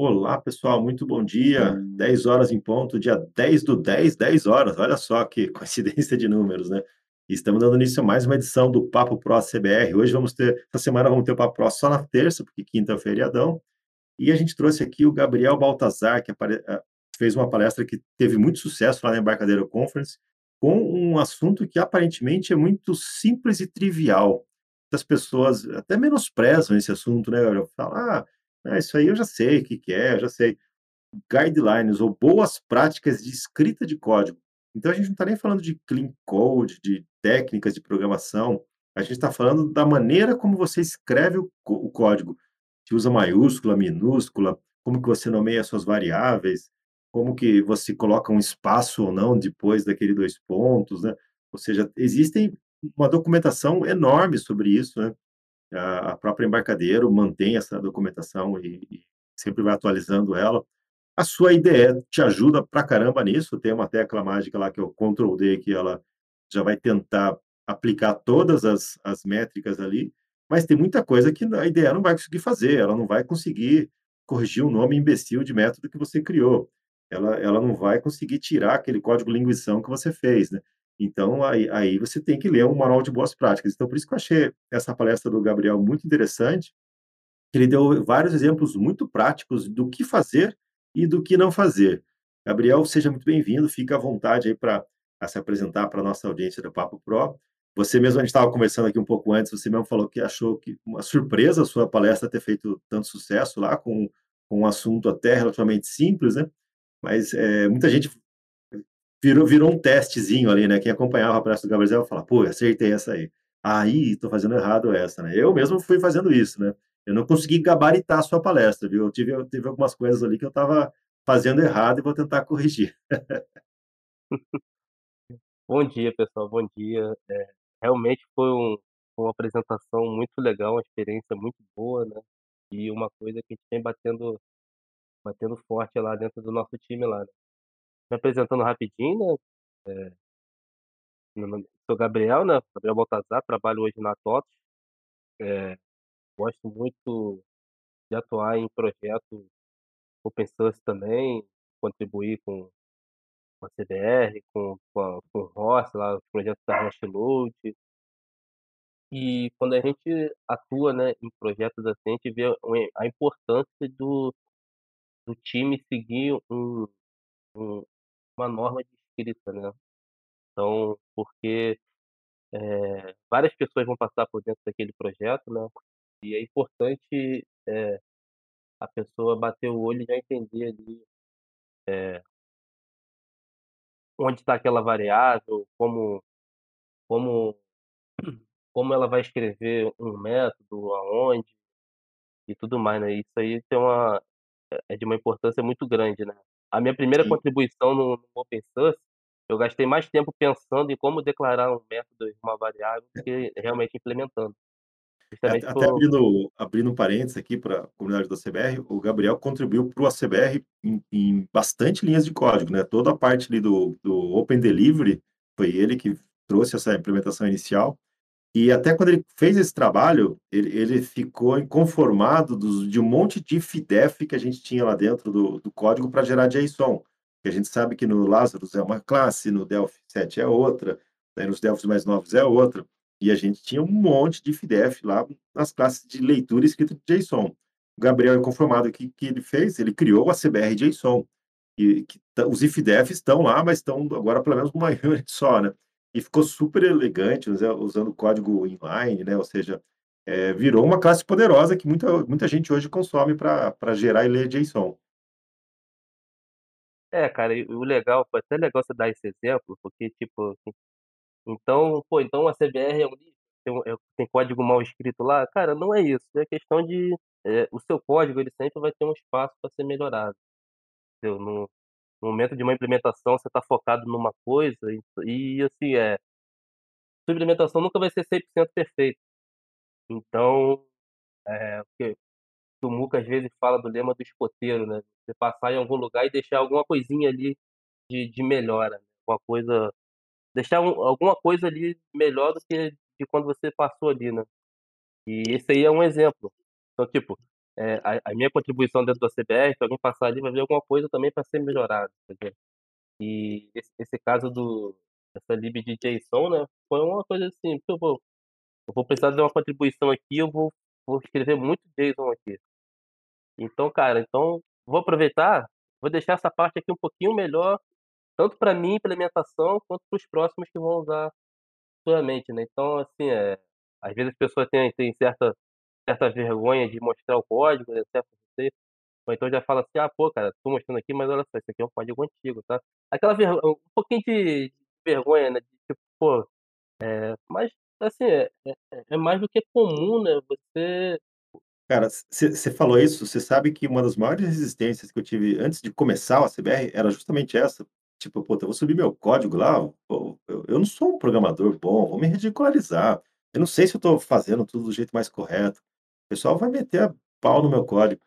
Olá, pessoal, muito bom dia. 10 horas em ponto, dia 10 do 10, 10 horas. Olha só que coincidência de números, né? Estamos dando início a mais uma edição do Papo Pro CBR. Hoje vamos ter, essa semana vamos ter o Papo Pro só na terça, porque quinta é o feriadão. E a gente trouxe aqui o Gabriel Baltazar, que apare- ah, fez uma palestra que teve muito sucesso lá na Embarcadero Conference, com um assunto que aparentemente é muito simples e trivial. As pessoas até menosprezam esse assunto, né, Gabriel? Falam, ah, é, isso aí eu já sei o que que é, eu já sei. Guidelines ou boas práticas de escrita de código. Então a gente não está nem falando de clean code, de técnicas de programação, a gente está falando da maneira como você escreve o, o código. Se usa maiúscula, minúscula, como que você nomeia suas variáveis, como que você coloca um espaço ou não depois daquele dois pontos, né? Ou seja, existem uma documentação enorme sobre isso, né? A própria Embarcadero mantém essa documentação e e sempre vai atualizando ela. A sua IDE te ajuda pra caramba nisso, tem uma tecla mágica lá que é o Ctrl D, que ela já vai tentar aplicar todas as as métricas ali, mas tem muita coisa que a IDE não vai conseguir fazer, ela não vai conseguir corrigir o nome imbecil de método que você criou. Ela ela não vai conseguir tirar aquele código linguição que você fez, né. Então aí aí você tem que ler um manual de boas práticas. Então por isso que eu achei essa palestra do Gabriel muito interessante, ele deu vários exemplos muito práticos do que fazer e do que não fazer. Gabriel, seja muito bem-vindo, fica à vontade aí para se apresentar para a nossa audiência do Papo Pro. Você mesmo, a gente estava conversando aqui um pouco antes, você mesmo falou que achou que uma surpresa a sua palestra ter feito tanto sucesso lá, com, com um assunto até relativamente simples, né? Mas é, muita gente virou, virou um testezinho ali, né? Quem acompanhava a palestra do Gabriel fala, pô, acertei essa aí. Aí, estou fazendo errado essa, né? Eu mesmo fui fazendo isso, né? Eu não consegui gabaritar a sua palestra, viu? Eu tive, eu tive algumas coisas ali que eu estava fazendo errado e vou tentar corrigir. Bom dia, pessoal, bom dia. Eh, realmente foi um uma apresentação muito legal, uma experiência muito boa, né, e uma coisa que a gente vem batendo batendo forte lá dentro do nosso time lá, né. Me apresentando rapidinho, né, eh, meu nome sou Gabriel, né, Gabriel Baltazar, trabalho hoje na TOTVS, eh, gosto muito de atuar em projetos open source também, contribuir com com a CBR, com com com o ROS lá, os projetos da Hashload. E quando a gente atua, né, em projetos assim, a gente vê a importância do do time seguir um um uma norma de escrita, né. Então, porque, eh, várias pessoas vão passar por dentro daquele projeto, né, e é importante, eh, a pessoa bater o olho e já entender ali, eh, onde está aquela variável, como como como ela vai escrever um método, aonde e tudo mais, né. Isso aí tem uma É é de uma importância muito grande, né. A minha primeira Sim. contribuição no no open source, eu gastei mais tempo pensando em como declarar um método e uma variável do que realmente implementando. É, Justamente até até por abrindo abrindo um parênteses aqui para a comunidade da CBR, o Gabriel contribuiu para o ACBR em em bastante linhas de código, né, toda a parte ali do do Open Delivery, foi ele que trouxe essa implementação inicial, e até quando ele fez esse trabalho, ele ele ficou inconformado dos de um monte de fidef que a gente tinha lá dentro do do código para gerar JSON, que a gente sabe que no Lazarus é uma classe, no Delphi 7 é outra, né, nos Delphis mais novos é outra. E a gente tinha um monte de FDF lá nas classes de leitura escrita de JSON. O Gabriel é conformado que que ele fez, ele criou a CBR JSON, e que os IFDF estão lá, mas estão agora pelo menos numa unit só, né. E ficou super elegante, usa usando código inline, né, ou seja, eh, virou uma classe poderosa que muita muita gente hoje consome para gerar e ler JSON. é, cara, o legal foi até legal você dar esse exemplo, porque, tipo, então, pô, então a CBR é um tem é tem código mal escrito lá? Cara, não é isso, é questão de, eh, o seu código ele sempre vai ter um espaço para ser melhorado, entendeu. No no momento de uma implementação, você está focado numa coisa e e assim, é sua implementação nunca vai ser 100% perfeita. Então, eh, o que o Muca às vezes fala do lema do escoteiro, né, você passar em algum lugar e deixar alguma coisinha ali de de melhora, uma coisa deixar um alguma coisa ali melhor do que de quando você passou ali, né. E esse aí é um exemplo. Então, tipo, eh, a a minha contribuição dentro da CBR, se alguém passar ali vai ver alguma coisa também para ser melhorado, entendeu. E esse esse caso do dessa lib de JSON, né, foi uma coisa assim, eu vou eu vou precisar de uma contribuição aqui, eu vou vou escrever muito JSON aqui. Então, cara, então vou aproveitar, vou deixar essa parte aqui um pouquinho melhor, tanto para minha implementação, quanto para os próximos que vão usar futuramente, né. Então, assim, eh, às vezes as pessoas têm têm certa certa vergonha de mostrar o código, né, receio, ou então já fala assim: "Ah, pô, cara, tô mostrando aqui, mas olha só, isso aqui é um código antigo, tá". Aquela ver um pouquinho de vergonha, né, de tipo, pô, eh, mas assim, é é é mais do que comum, né, você Cara, você falou isso, você sabe que uma das maiores resistências que eu tive antes de começar o CBR era justamente essa, tipo: "Puta, eu vou subir meu código lá, pô, eu eu não sou um programador bom, vão me ridicularizar, eu não sei se eu tô fazendo tudo do jeito mais correto, pessoal vai meter pau no meu código".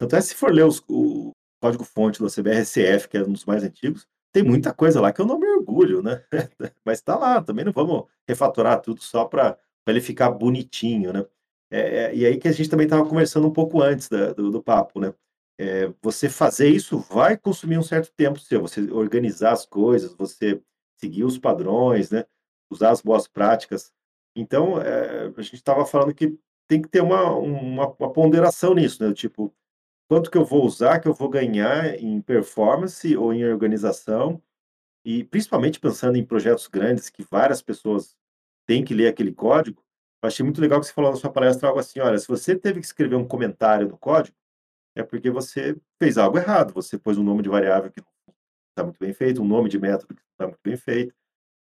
Tanto é se for ler os o código-fonte do CBRSF, que é um dos mais antigos, tem muita coisa lá que eu não me orgulho, né, mas tá lá, também não vamos refatorar tudo só pra ele ficar bonitinho, né. Eh eh, e aí que a gente também estava conversando um pouco antes da do do papo, né, eh, você fazer isso vai consumir um certo tempo seu, você organizar as coisas, você seguir os padrões, né, usar as boas práticas. Então, eh, a gente estava falando que tem que ter uma uma uma ponderação nisso, né, tipo, quanto que eu vou usar, que eu vou ganhar em performance ou em organização, e principalmente pensando em projetos grandes que várias pessoas têm que ler aquele código, achei muito legal que você falou na sua palestra algo assim: "Olha, se você teve que escrever um comentário no código, é porque você fez algo errado, você pôs um nome de variável que não tá muito bem feito, um nome de método que não tá muito bem feito",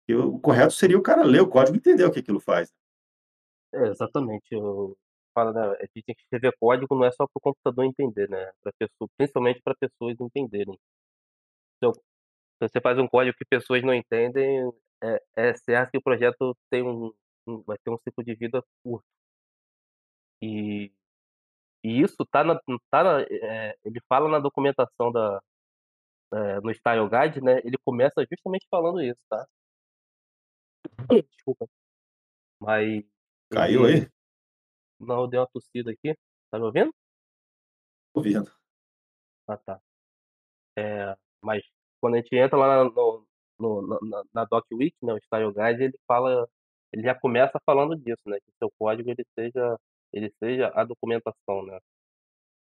e o correto seria o cara ler o código e entender o que aquilo faz. É, exatamente, eu falo, né, a gente tem que escrever código não é só para o computador entender, né, pra pessoa principalmente pra pessoas entenderem. Então, se você faz um código que pessoas não entendem, é é certo que o projeto tem um um vai ter um ciclo de vida curto. E e isso tá na tá na eh, ele fala na documentação da eh, no style guide, né, ele começa justamente falando isso, tá. Desculpa. Mas Caiu aí? não, eu dei uma tossida aqui. Tá me ouvindo? Tô ouvindo. Ah, tá. Eh, mas quando a gente entra lá no no na na docwiki, né, o style guide, ele fala ele já começa falando disso, né, que seu código ele seja ele seja a documentação, né.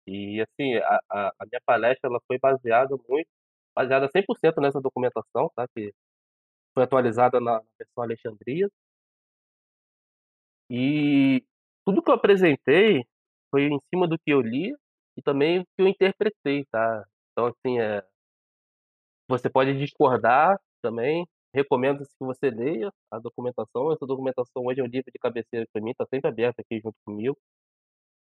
E assim, a a a minha palestra ela foi baseada muito baseada 100% nessa documentação, tá, que foi atualizada na versão Alexandria. E tudo que eu apresentei foi em cima do que eu li e também o que eu interpretei, tá. Então assim, eh você pode discordar também, recomendo que você leia a documentação, essa documentação hoje é um livro de cabeceira pra mim, tá sempre aberto aqui junto comigo.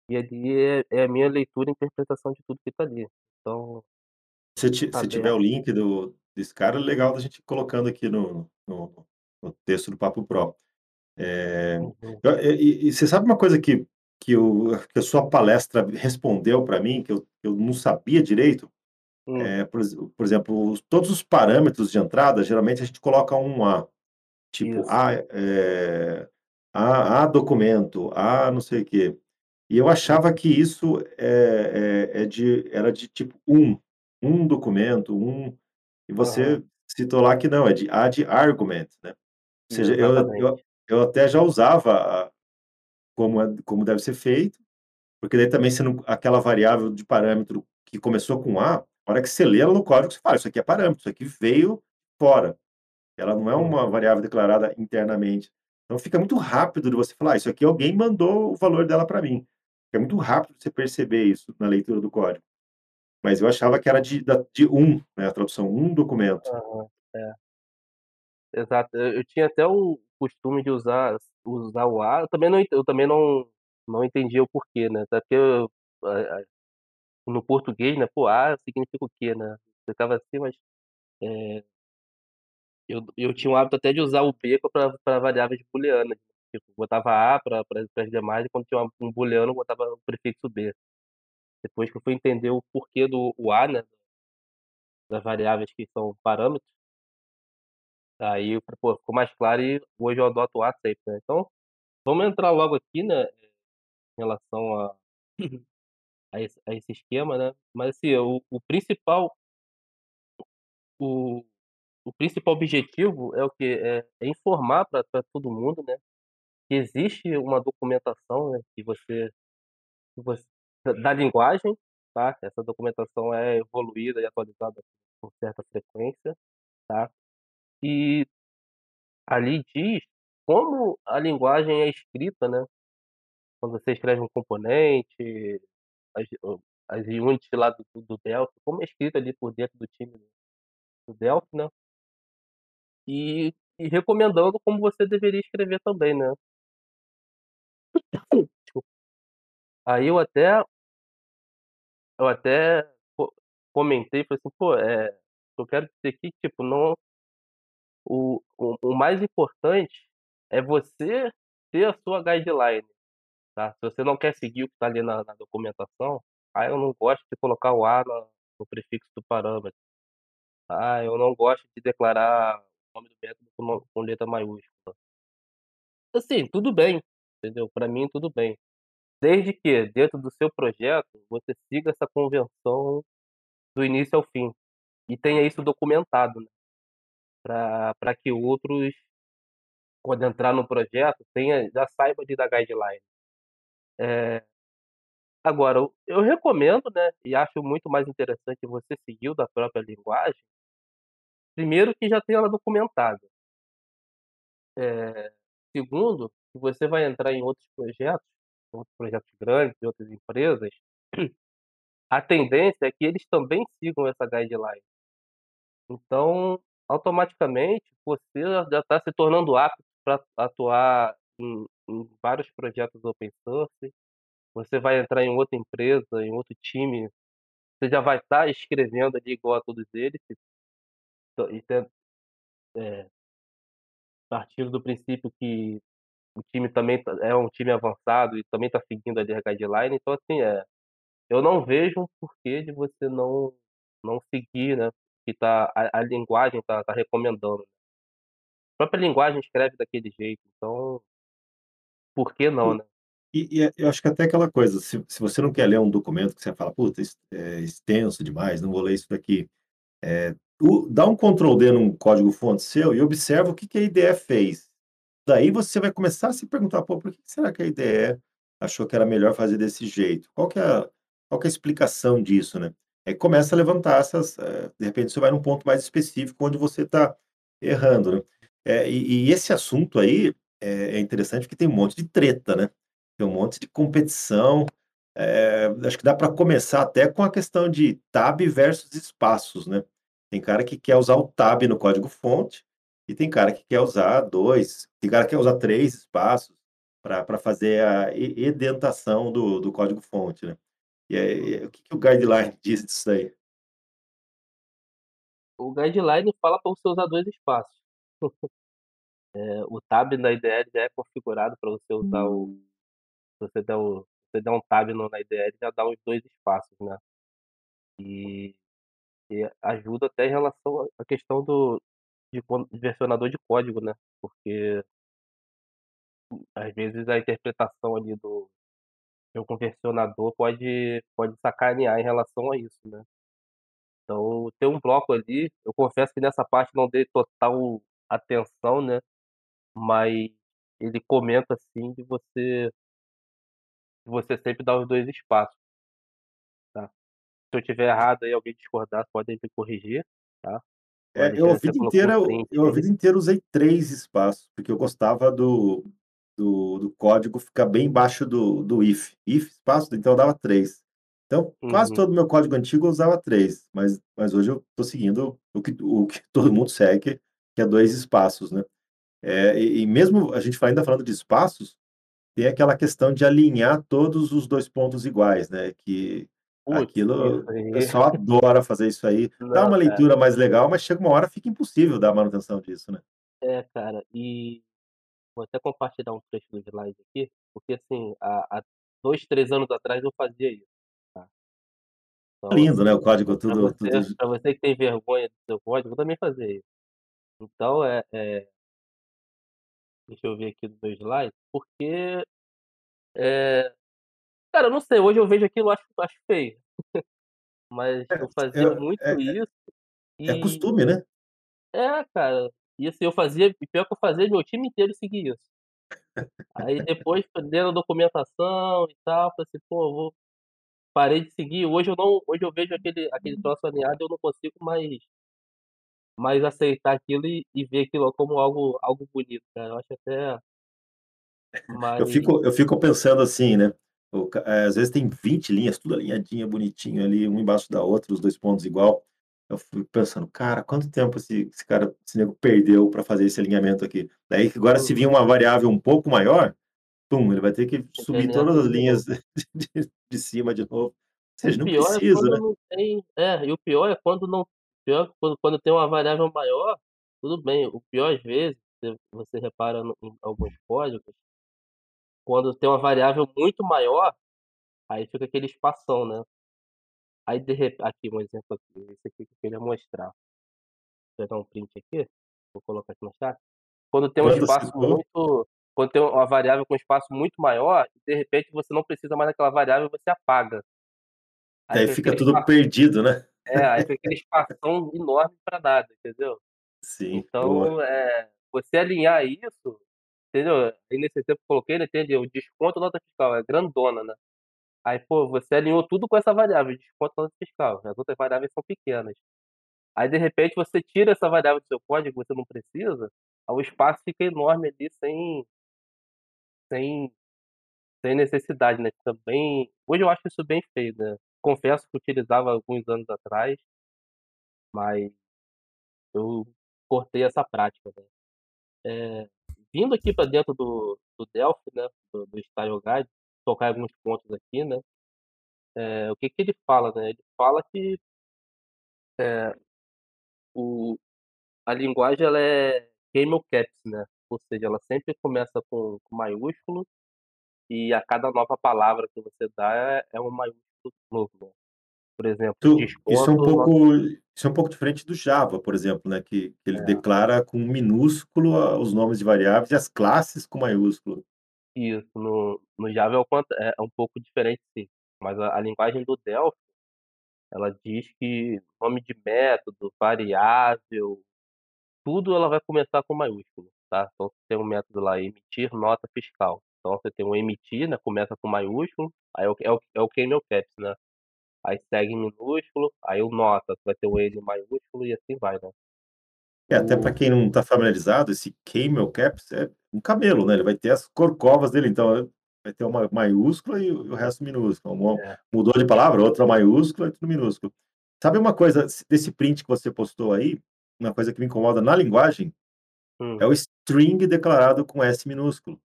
E ali é é a minha leitura e interpretação de tudo que tá ali, então Se ti tá se tiver o link do desse cara, legal da gente ir colocando aqui no no no texto do Papo Pro. Uhum. e e você sabe uma coisa que que o que a sua palestra respondeu pra mim, que eu eu não sabia direito? Hum. Eh, por por exemplo, os todos os parâmetros de entrada, geralmente a gente coloca um "a", tipo, Isso. "a", eh, "a a documento", "a não sei o quê". E eu achava que isso, eh eh, é de era de tipo um um documento, um e você citou lá que não, é de "a" de "argument", né. Ou seja, eu eu. Eu até já usava como é como deve ser feito, porque daí também não aquela variável de parâmetro que começou com "a", a hora que você lê ela no código, você fala: "Isso aqui é parâmetro, isso aqui veio fora". Ela não é uma Uhum. variável declarada internamente. Então fica muito rápido de você falar: "Ah, isso aqui alguém mandou o valor dela pra mim". É muito rápido você perceber isso na leitura do código. Mas eu achava que era de de um, né, a tradução, um documento. Aham, é. Exato, eu eu tinha até o costume de usar usar o "a", eu também não eu também não não entendia o porquê, né, até eu no português, né, pô, "a" significa o quê, né, ficava assim, mas, eh eu eu tinha o hábito até de usar o "b" pra pra variáveis booleanas, tipo, botava "a" para as demais e quando tinha um booleano eu botava o prefixo "b". Depois que eu fui entender o porquê do o "a", né? Das variáveis que são parâmetros aí, pô, ficou mais claro e hoje eu adoto o sempre, né. Então, vamos entrar logo aqui, né, em relação a a esse a esse esquema, né. Mas assim, o o principal o o principal objetivo é o quê? É é informar pra todo mundo, né, que existe uma documentação, né, que você que voc da linguagem, tá. Essa documentação é evoluída e atualizada com certa frequência, tá. E ali diz como a linguagem é escrita, né. Quando você escreve um componente, as as units lá do do Delphi, como é escrito ali por dentro do time do Delphi, né. E e recomendando como você deveria escrever também, né. Aí eu até eu até co comentei, falei assim: "Pô, eh, eu quero dizer aqui, tipo, não" "o o o mais importante é você ter a sua guideline, tá. Se você não quer seguir o que tá ali na na documentação, ah, eu não gosto de colocar o A na no prefixo do parâmetro. Ah, eu não gosto de declarar o nome do método com no com letra maiúscula". Assim, tudo bem, entendeu. Pra mim tudo bem. Desde que dentro do seu projeto, você siga essa convenção do início ao fim, e tenha isso documentado, né, pra que outros, quando entrar no projeto, tenha já saiba ali da guideline. Eh, agora eu recomendo, né, e acho muito mais interessante você seguir o da própria linguagem primeiro que já tenha ela documentada. Eh, segundo, que você vai entrar em outros projetos, outros projetos grandes de outras empresas, a tendência é que eles também sigam essa guideline. Então, automaticamente, você já tá se tornando apto pra atuar em em vários projetos open source, você vai entrar em outra empresa, em outro time, você já vai estar escrevendo ali igual a todos eles, e eh partindo do princípio que o time também tá é um time avançado e também tá seguindo ali a guideline, então assim, eh, eu não vejo um porquê de você não não seguir, né, que tá a a linguagem tá tá recomendando. A própria linguagem escreve daquele jeito, então por que não, né? e e eu acho que até aquela coisa, se se você não quer ler um documento que você fala: "Puta, é extenso demais, não vou ler isso daqui", eh, o dá um control D num código fonte seu e observa o que que a IDE fez. Daí você vai começar a se perguntar: "Pô, por que que será que a IDE achou que era melhor fazer desse jeito? Qual que é a qual que é a explicação disso, né?". Aí começa a levantar essas, eh, de repente você vai num ponto mais específico onde você tá errando, né. Eh, e e esse assunto aí é é interessante porque tem um monte de treta, né. Tem um monte de competição, eh, acho que dá pra começar até com a questão de tab versus espaços, né. Tem cara que quer usar o tab no código fonte, e tem cara que quer usar 2, tem cara que quer usar 3 espaços pra fazer a edentação do do código fonte, né. E aí, o que que o guideline diz disso aí? O guideline fala pra você usar 2 espaços. Eh, o tab na IDE já é configurado pra você usar o você der o você der um tab no na IDE, ele já dá os 2 espaços, né. E e ajuda até em relação à questão do de quan versionador de código, né, porque às vezes a interpretação ali do seu conversionador pode pode sacanear em relação a isso, né. Então, ter um bloco ali eu confesso que nessa parte não dei total atenção, né, mas ele comenta, assim, de você você sempre dar os 2 espaços. Tá. Se eu estiver errado aí, alguém discordar, podem me corrigir, tá. O É, eu a até vida inteira eu eu a vida inteira usei 3 espaços, porque eu gostava do do do código ficar bem embaixo do do if. If espaço, então dava 3. Então, quase Uhum. todo o meu código antigo eu usava 3, mas mas hoje eu tô seguindo o que o que todo mundo segue, que é 2 espaços, né. Eh, e e mesmo a gente ainda falando de espaços, tem aquela questão de alinhar todos os 2 pontos iguais, né, que Putz, aquilo o pessoal adora fazer isso aí. Dá Não, uma cara. leitura mais legal, mas chega uma hora, fica impossível dar manutenção disso, né. É, cara, e vou até compartilhar um trecho do slide aqui, porque, assim, há há 2, 3 anos atrás eu fazia isso, tá. Então, Lindo, né, o código tudo tudo você pra você que tem vergonha do seu código, eu também fazia isso. Então, eh eh deixa eu ver aqui no meu slide, porque, eh Cara, eu não sei, hoje eu vejo aquilo, acho acho feio. Mas É, eu fazia é muito é isso é e costume, né. é, cara, e assim, eu fazia e pior que eu fazia meu time inteiro seguir isso. Aí depois, lendo a documentação e tal, falei assim: "Pô, vou" parei de seguir, hoje eu não hoje eu vejo aquele aquele troço alinhado, eu não consigo mais mais aceitar aquilo e e ver aquilo como algo algo bonito, cara, eu acho até Eu mais fico eu fico pensando assim, né, eh, às vezes tem 20 linhas, tudo alinhadinha, bonitinho ali, uma embaixo da outra, os 2 pontos igual. Eu fico pensando: "Cara, quanto tempo esse esse cara esse nego perdeu para fazer esse alinhamento aqui?". Daí que agora se uhum, vir uma variável um pouco maior, pum, ele vai ter que subir todas as de linhas de de cima de novo. Seja, não é né. não tem é, e o pior é quando não pior é quando quando tem uma variável maior, tudo bem, o pior às vezes, você você repara no em alguns códigos, quando tem uma variável muito maior, aí fica aquele espação, né. Aí de repe aqui um exemplo aqui, esse aqui que eu queria mostrar. Vou pegar um print aqui, vou colocar aqui no chat. Quando tem um Quando espaço citou, muito quando tem uma variável com espaço muito maior, de repente você não precisa mais daquela variável, você apaga. Aí daí fica tudo espaço perdido, né. é, aí fica aquele espação enorme pra nada, entendeu? Sim. Então, eh, você alinhar isso, entendeu? Aí nesse exemplo que eu coloquei, ele entendeu, o desconto nota fiscal, é grandona, né. Aí, pô, você alinhou tudo com essa variável, desconto fiscal, as outras variáveis são pequenas. Aí, de repente, você tira essa variável do seu código você não precisa, o espaço fica enorme ali sem sem sem necessidade, né, bem hoje eu acho isso bem feio, né. Confesso que utilizava alguns anos atrás, mas eu cortei essa prática, né. Eh, vindo aqui para dentro do do Delphi, né, do do Style Guide, tocar alguns pontos aqui, né, eh, o que que ele fala, né, ele fala que, eh, o a linguagem ela é camel caps, né, ou seja, ela sempre começa com com maiúsculo e a cada nova palavra que você dá é é um maiúsculo novo, né. Por exemplo, Tu isso é um pouco isso é um pouco diferente do Java, por exemplo, né, que que ele é, declara com minúsculo a os nomes de variáveis e as classes com maiúsculo. Isso, no no Java é é é um pouco diferente sim, mas a a linguagem do Delphi, ela diz que nome de método, variável, tudo ela vai começar com maiúsculo, tá. Então você tem um método lá, emitir nota fiscal. Então você tem o emitir, né, começa com maiúsculo, aí é o é o é o caps, né. Aí segue em minúsculo, aí o nota, vai ter o N maiúsculo e assim vai, né. É, até para O quem não está familiarizado, esse camel caps é um camelo, né, ele vai ter as corcovas dele, então, eh, vai ter uma maiúscula e o resto minúsculo, é. mudou de palavra, outra maiúscula e tudo minúsculo. Sabe uma coisa, desse print que você postou aí, uma coisa que me incomoda na linguagem, Hum, é o string declarado com S minúsculo.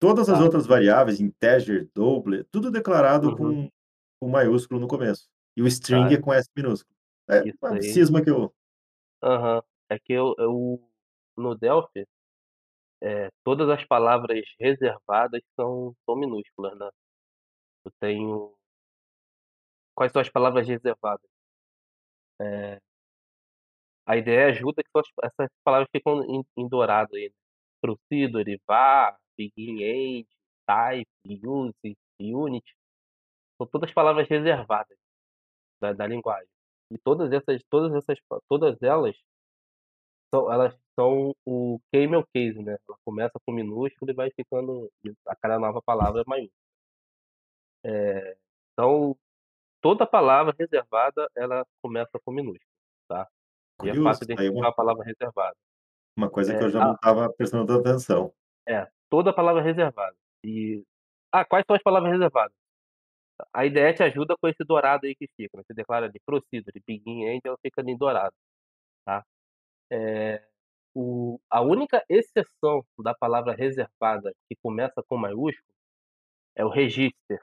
Todas as tá. outras variáveis, integer, double, tudo declarado Uhum. com com maiúsculo no começo, e o string é com S minúsculo. É isso uma aí cisma que eu aham. É que eu eu no Delphi, eh, todas as palavras reservadas são são minúsculas, né. Eu tenho quais são as palavras reservadas? Eh, a ideia ajuda que essas palavras ficam em em dourado aí, né. Procedure, var, begin, end, type, use, unit, são todas palavras reservadas da da linguagem. E todas essas todas essas todas elas São elas são o camel case, né, ela começa com minúsculo e vai ficando a cada nova palavra é maiúsculo. Eh, então, toda palavra reservada, ela começa com minúsculo, tá. E é curioso, fácil identificar uma a palavra reservada. uma coisa que É, eu já não a estava prestando atenção. é, toda palavra reservada. E ah, quais são as palavras reservadas? A IDE te ajuda com esse dourado aí que fica, né, você declara ali procedure, begin, end, ela fica ali dourado, tá. Eh, o a única exceção da palavra reservada que começa com maiúsculo É o register,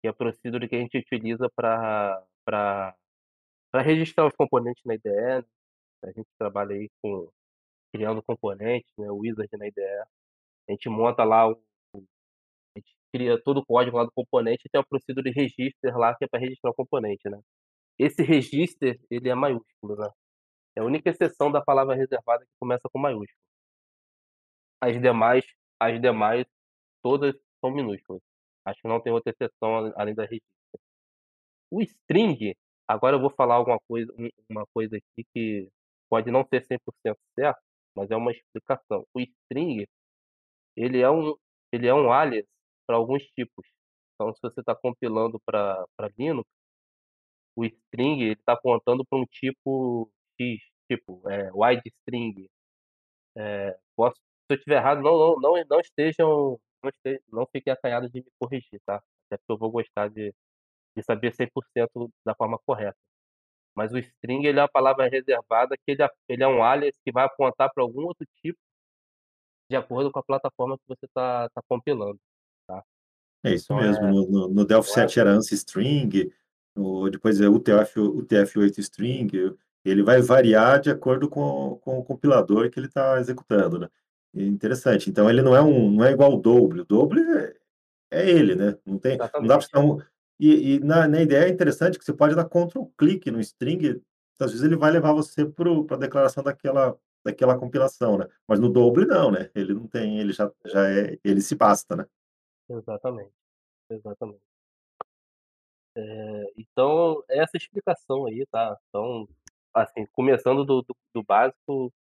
que é a procedure que a gente utiliza para registrar os componentes na IDE, né. A gente trabalha aí com criando componentes, né, o wizard na IDE. A gente monta lá o a gente cria todo o código lá do componente e tem a procedure register lá, que é para registrar o componente, né. Esse register, ele é maiúsculo, né. É a única exceção da palavra reservada que começa com maiúsculo. As demais as demais todas são minúsculas. Acho que não tem outra exceção além da regícia. O string, agora eu vou falar alguma coisa um uma coisa aqui que pode não ser 100% certo, mas é uma explicação. O string, ele é um ele é um alias para alguns tipos. Então se você está compilando para Linux, o string está apontando para um tipo X, tipo, eh, wide string. Eh, posso se eu estiver errado, não não não não estejam não este não fiquem acanhados de me corrigir, tá. Até porque eu vou gostar de de saber 100% da forma correta. Mas o string ele é uma palavra reservada que ele a ele é um alias que vai apontar para algum outro tipo de acordo com a plataforma que você tá tá compilando, tá. É isso Então mesmo, é no no Delphi não é 7 era ANSI string, o depois é UTF UTF-8 string, ele vai variar de acordo com com o compilador que ele tá executando, né. Interessante, então ele não é um não é igual o Double, o Double é é ele, né, não tem não dá para um e e na na ideia é interessante que você pode dar Ctrl clique no string, às vezes ele vai levar você para pra declaração daquela daquela compilação, né. Mas no Double não, né, ele não tem, ele já já é ele se basta, né. Exatamente, exatamente. Eh, então essa explicação aí, tá. Então, assim, começando do do do básico,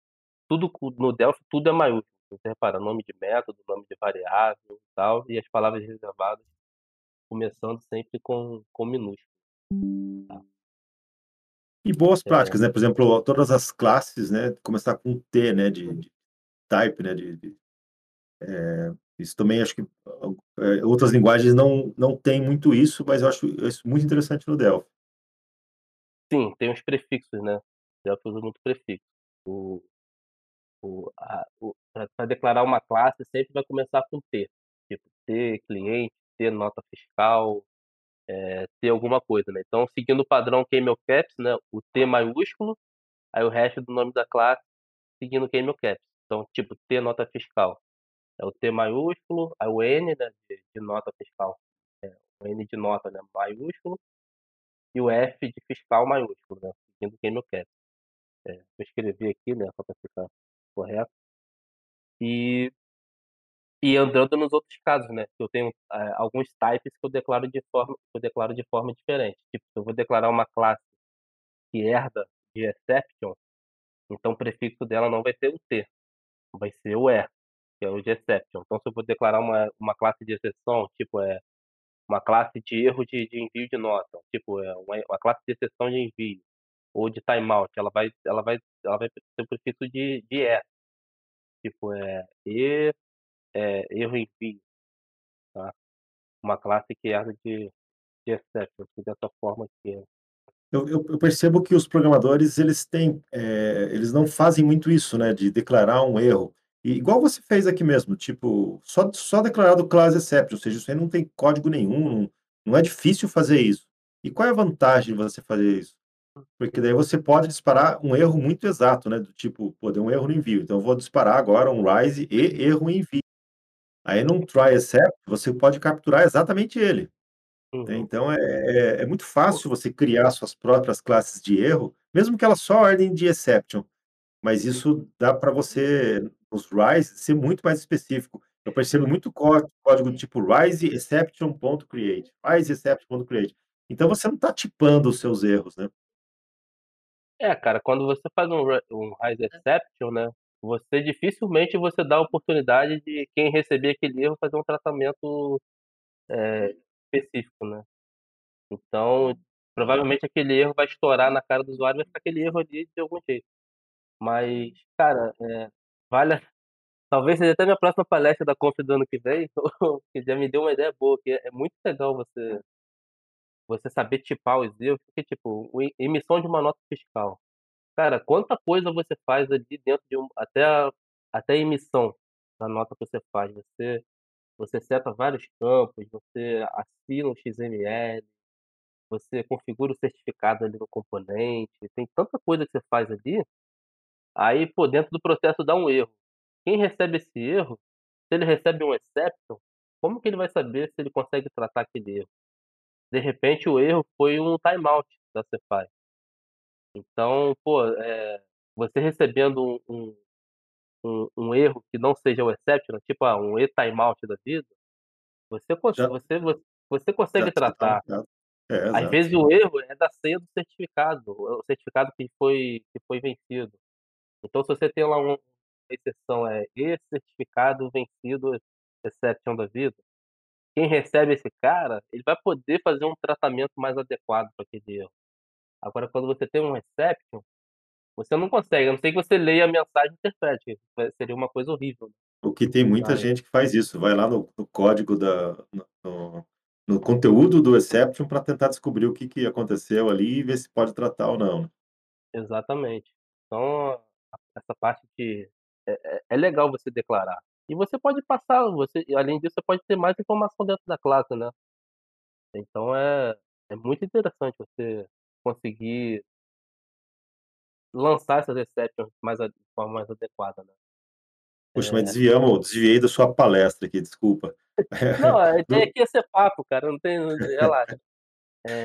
tudo no Delphi tudo é maiúsculo, você reparar, nome de método, nome de variável, tal, e as palavras reservadas começando sempre com com minúsculo. Tá. E boas É. práticas, né, por exemplo, todas as classes, né, começar com T, né, de de type, né, de de eh, isso também acho que, eh, outras linguagens não não têm muito isso, mas eu acho isso muito interessante no Delphi. Sim, tem os prefixos, né. Delphi usa muito prefixo. O o a o pra declarar uma classe sempre vai começar com T, tipo T cliente, T nota fiscal, eh, T alguma coisa, né. Então seguindo o padrão Camel Caps, né, o T maiúsculo, aí o resto do nome da classe seguindo Camel Caps. Então, tipo, T nota fiscal, é o T maiúsculo, aí o N, né, de de nota fiscal, é o N de nota, né, maiúsculo, e o F de fiscal maiúsculo, né, seguindo Camel Caps. É, eu escrevi aqui, né, só pra ficar correto. E e andando nos outros casos, né, eu tenho, eh, alguns types que eu declaro de forma que eu declaro de forma diferente. Tipo, se eu vou declarar uma classe que herda de exception, então o prefixo dela não vai ser o T, vai ser o E, que é o de exception. Então se eu vou declarar uma uma classe de exceção, tipo, eh, uma classe de erro de de envio de nota, tipo, é uma uma classe de exceção de envio, ou de timeout, ela vai ela vai ela vai ter o prefixo de de E. Tipo, eh, E, eh, erro envio, tá. Uma classe que herda de de exception, dessa forma que é. Eu eu percebo que os programadores eles têm, eh, eles não fazem muito isso, né, de declarar um erro. E igual você fez aqui mesmo, tipo, só só declarar do class exception, ou seja, isso aí não tem código nenhum, não não é difícil fazer isso. E qual é a vantagem de você fazer isso? Porque daí você pode disparar um erro muito exato, né, do tipo, pô, deu um erro no envio, então eu vou disparar agora um rise e erro em envio. Aí num try except, você pode capturar exatamente ele. Né, Uhum. então é é é muito fácil você criar suas próprias classes de erro, mesmo que elas só ordem de exception, mas isso dá para você, os rise, ser muito mais específico. Eu percebo muito có código do tipo rise exception ponto create, rise exception ponto create. Então você não tá tipando os seus erros, né. É, cara, quando você faz um um rise exception, né, você dificilmente você dá a oportunidade de quem receber aquele erro fazer um tratamento, eh, específico, né. Então, provavelmente aquele erro vai estourar na cara do usuário, vai ficar aquele erro ali de algum jeito. Mas, cara, eh, vale talvez seja até minha próxima palestra da Conf do ano que vem, que já me deu uma ideia boa, que é é muito legal você você saber tipar os erros, porque, tipo, o emissão de uma nota fiscal. Cara, quanta coisa você faz ali dentro de um até a até a emissão da nota que você faz, você você seta vários campos, você assina um XML, você configura o certificado ali no componente, tem tanta coisa que você faz ali, aí, pô, dentro do processo dá um erro. Quem recebe esse erro, se ele recebe um exception, como que ele vai saber se ele consegue tratar aquele erro? De repente o erro foi um timeout da Cefi. Então, pô, eh, você recebendo um um um erro que não seja o exception, tipo, ah, um e-timeout da vida Você cons Já você vo você já consegue já tratar. marcado. É, Às vezes o erro é da senha do certificado, o certificado que foi que foi vencido. Então se você tem lá um uma exceção, é, esse certificado vencido, exception da vida, quem recebe esse cara, ele vai poder fazer um tratamento mais adequado para aquele erro. Agora quando você tem um exception, você não consegue, a não ser que você leia a mensagem e interprete, seria uma coisa horrível. O que tem muita gente que faz isso, vai lá no no código da no no conteúdo do exception pra tentar descobrir o que que aconteceu ali e ver se pode tratar ou não. Exatamente. Então, essa parte de é é é legal você declarar. E você pode passar, você além disso, você pode ter mais informação dentro da classe, né. Então é é muito interessante você conseguir lançar essas exceptions mais de forma mais adequada, né. Puxa, mas É desviamos desviei da sua palestra aqui, desculpa. Não, a ideia aqui é ser papo, cara, não tem relaxa.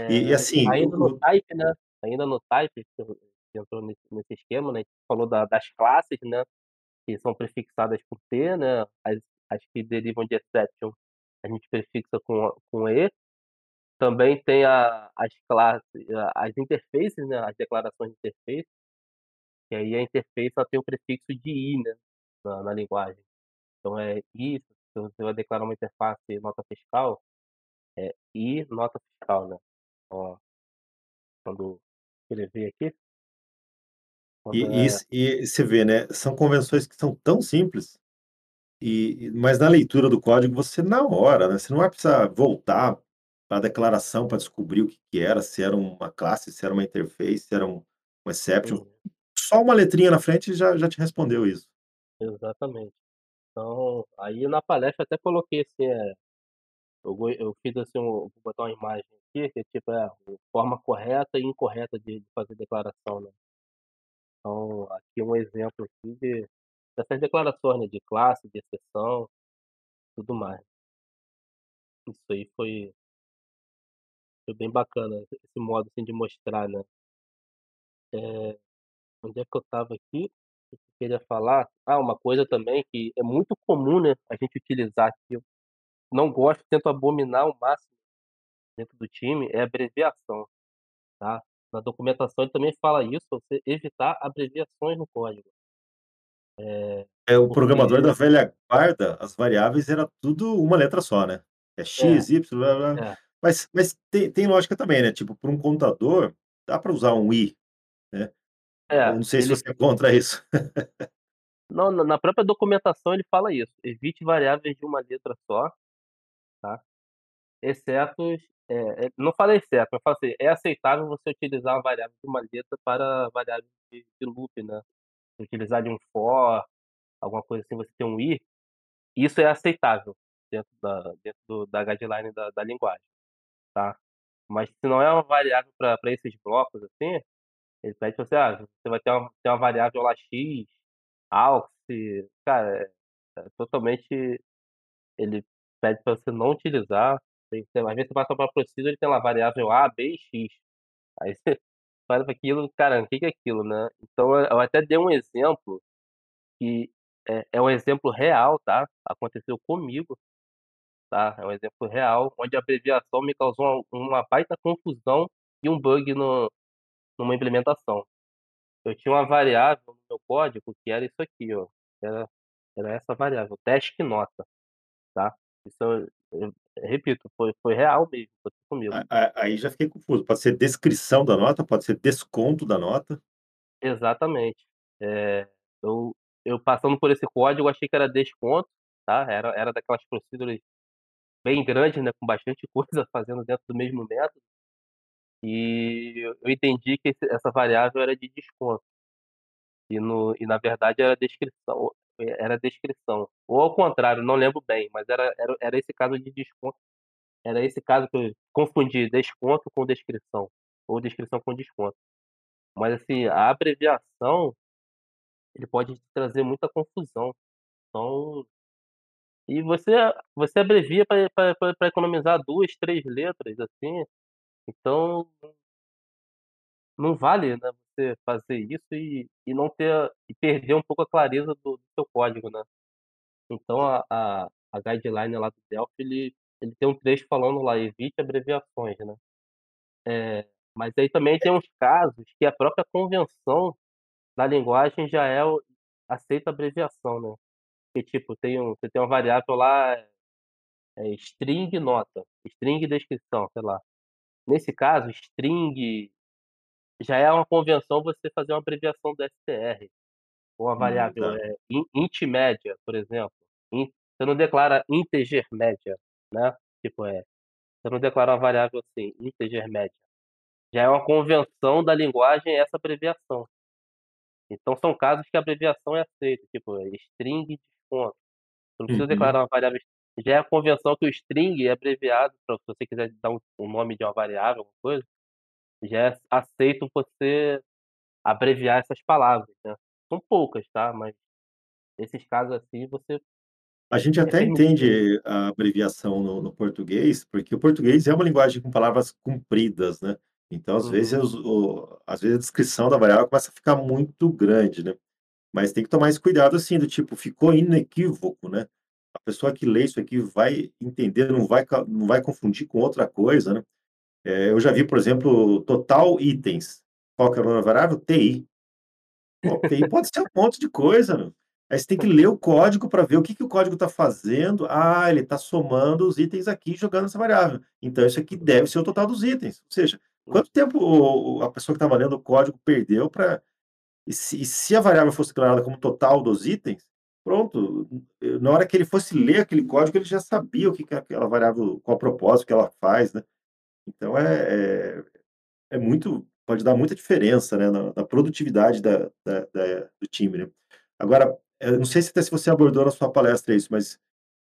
E e assim, ainda no o o type, né, ainda no type, que que entrou nesse nesse esquema, né, falou da das classes, né, que são prefixadas por T, né, as as que derivam de exception, a gente prefixa com com E. Também tem a as classes as interfaces, né, as declarações de interface. E aí a interface ela tem o prefixo de I, né, na na linguagem. Então é I, se você vai declarar uma interface nota fiscal, é I nota fiscal, né. Ó quando escrever aqui E é isso e você vê, né, são convenções que são tão simples, e mas na leitura do código você na hora, né, você não vai precisar voltar pra declaração pra descobrir o que que era, se era uma classe, se era uma interface, se era um um exception. Uhum. Só uma letrinha na frente já já te respondeu isso. Exatamente. Então, aí na palestra até coloquei assim, eh, eu eu fiz assim um vou botar uma imagem aqui, que é tipo, é, forma correta e incorreta de fazer declaração, né. Então, aqui um exemplo aqui de dessas declarações, né, de classe, de exceção, tudo mais. Isso aí foi foi bem bacana, esse modo, assim, de mostrar, né. Eh, onde é que eu estava aqui? Eu queria falar ah, uma coisa também que é muito comum, né, a gente utilizar, que eu não gosto, tento abominar ao máximo dentro do time, é abreviação, tá. Na documentação ele também fala isso, você evitar abreviações no código. Eh, É, o programador porque da velha guarda, as variáveis era tudo uma letra só, né. É É. x, y, blá blá. É. Mas mas tem tem lógica também, né, tipo, pra um contador, dá pra usar um i, né. Eu É, não sei se ele você é contra isso. Não, na própria documentação ele fala isso, evite variáveis de uma letra só, tá. Excetos, eh eh, não fala exceto, mas fala assim, é aceitável você utilizar uma variável de uma letra para variável de de loop, né. Utilizar de um for, alguma coisa assim, você tem um i, isso é aceitável dentro da dentro do da guideline da da linguagem, tá. Mas se não é uma variável pra esses blocos, assim, ele pede você: "Ah, você vai ter uma ter uma variável lá x, aux", cara, é é totalmente ele pede pra você não utilizar, tem às vezes você passa pra procedure ele tem lá variável a, b e x. Aí você olha pra aquilo, "Caramba, que que é aquilo?", né. Então eu até dei um exemplo, que é é um exemplo real, tá, aconteceu comigo, tá, é um exemplo real, onde a abreviação me causou uma uma baita confusão e um bug no numa implementação. Eu tinha uma variável no meu código que era isso aqui, ó, era era essa variável, desknota, tá. Isso repito, foi foi real mesmo, aconteceu comigo. Aí já fiquei confuso, pode ser descrição da nota, pode ser desconto da nota? Exatamente. Eh, eu eu passando por esse código, achei que era desconto, tá, era era daquelas procedures bem grandes, né, com bastante coisa fazendo dentro do mesmo método. E eu entendi que esse essa variável era de desconto. E no e na verdade era descrição era descrição, ou ao contrário, não lembro bem, mas era era era esse caso de desconto, era esse caso que eu confundi desconto com descrição, ou descrição com desconto. Mas assim, a abreviação ele pode trazer muita confusão, então e você você abrevia pra economizar 2, 3 letras, assim, então não vale, né, você fazer isso e e não ter e perder um pouco a clareza do do seu código, né. Então a a a guideline lá do Delphi ele ele tem um trecho falando lá: "Evite abreviações", né. Eh, mas aí também tem uns casos que a própria convenção da linguagem já é o aceita abreviação, né. Que tipo, tem um você tem uma variável lá, é string nota, string descrição, sei lá. Nesse caso, string já é uma convenção você fazer uma abreviação do str. Ou a Hum, variável, tá. eh, in int média, por exemplo, in você não declara integer média, né, tipo, eh, você não declara uma variável assim, integer média. Já é uma convenção da linguagem essa abreviação. Então são casos que a abreviação é aceita, tipo, string desconto. Você não precisa Uhum. declarar uma variável já é a convenção que o string é abreviado, então se você quiser dar um um nome de uma variável, alguma coisa, já é aceito você abreviar essas palavras, né. São poucas, tá, mas nesses casos assim você A gente até entende a abreviação no no português, porque o português é uma linguagem com palavras compridas, né. Então, às vezes, Uhum. os o às vezes a descrição da variável começa a ficar muito grande, né. Mas tem que tomar esse cuidado, assim, do tipo, ficou inequívoco, né. A pessoa que lê isso aqui vai entender, não vai não vai confundir com outra coisa, né. Eh, eu já vi, por exemplo, total itens. Qual que era o nome variável? TI. Pô, TI pode ser um monte de coisa, meu. Aí você tem que ler o código para ver o que que o código está fazendo. "Ah, ele está somando os itens aqui e jogando essa variável. Então isso aqui deve ser o total dos itens". Ou seja, quanto tempo a pessoa que estava lendo o código perdeu pra e e se a variável fosse declarada como total dos itens, pronto, na hora que ele fosse ler aquele código, ele já sabia o que que aquela variável qual propósito que ela faz, né. Então é é é muito pode dar muita diferença, né, na na produtividade da da da do time, né. Agora, eu não sei se até se você abordou na sua palestra isso, mas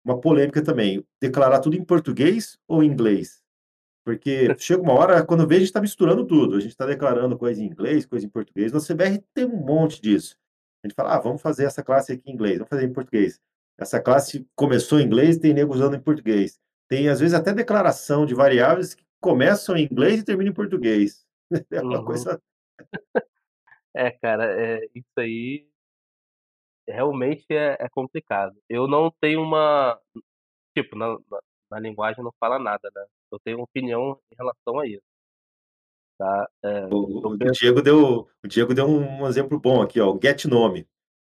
uma polêmica também, declarar tudo em português ou em inglês? Porque chega uma hora, quando vê a gente está misturando tudo, a gente está declarando coisa em inglês, coisa em português, na CBR tem um monte disso. A gente fala: "Ah, vamos fazer essa classe aqui em inglês, vamos fazer em português". Essa classe começou em inglês, tem nego usando em português. Tem, às vezes, até declaração de variáveis que começam em inglês e terminam em português. É uma Uhum. coisa É, cara, eh, isso aí realmente é é complicado. Eu não tenho uma tipo, na na na linguagem não fala nada, né. Eu tenho uma opinião em relação a isso, tá. Eh, O o Diego deu o Diego deu um exemplo bom aqui, ó, o getNome,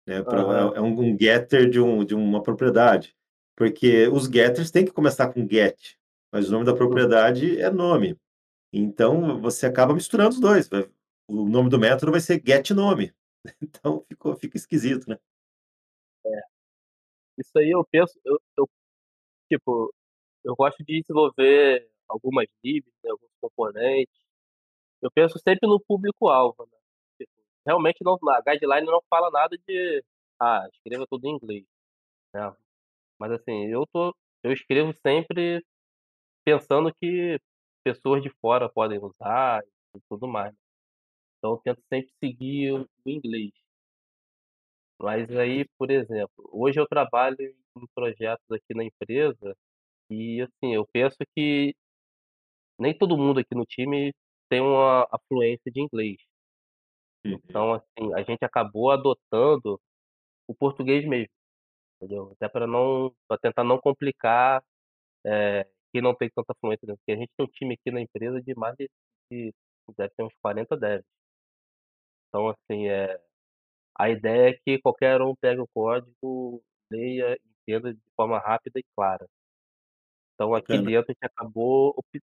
né, pra é é um um getter de um de uma propriedade, porque os getters têm que começar com get, mas o nome da propriedade é nome. Então você acaba misturando os 2, vai o nome do método vai ser getNome, então ficou fica esquisito, né. É. Isso aí eu penso eu eu tipo, eu gosto de desenvolver algumas libs, né, alguns componentes. Eu penso sempre no público-alvo, né. Tipo, realmente não a guideline não fala nada de: "Ah, escreva tudo em inglês", né. Mas assim, eu tô eu escrevo sempre pensando que pessoas de fora podem usar e tudo mais. Então eu tento sempre seguir o inglês. Mas aí, por exemplo, hoje eu trabalho em projetos aqui na empresa e, assim, eu penso que nem todo mundo aqui no time tem uma a fluência de inglês. Uhum. Então, assim, a gente acabou adotando o português mesmo, entendeu? Até para não pra tentar não complicar, eh, quem não tem tanta fluência, né, porque a gente tem um time aqui na empresa de mais de de deve ter uns 40 devs. Então, assim, eh, a ideia é que qualquer um pegue o código, leia, entenda de forma rápida e clara. Então aqui Bacana. dentro a gente acabou opt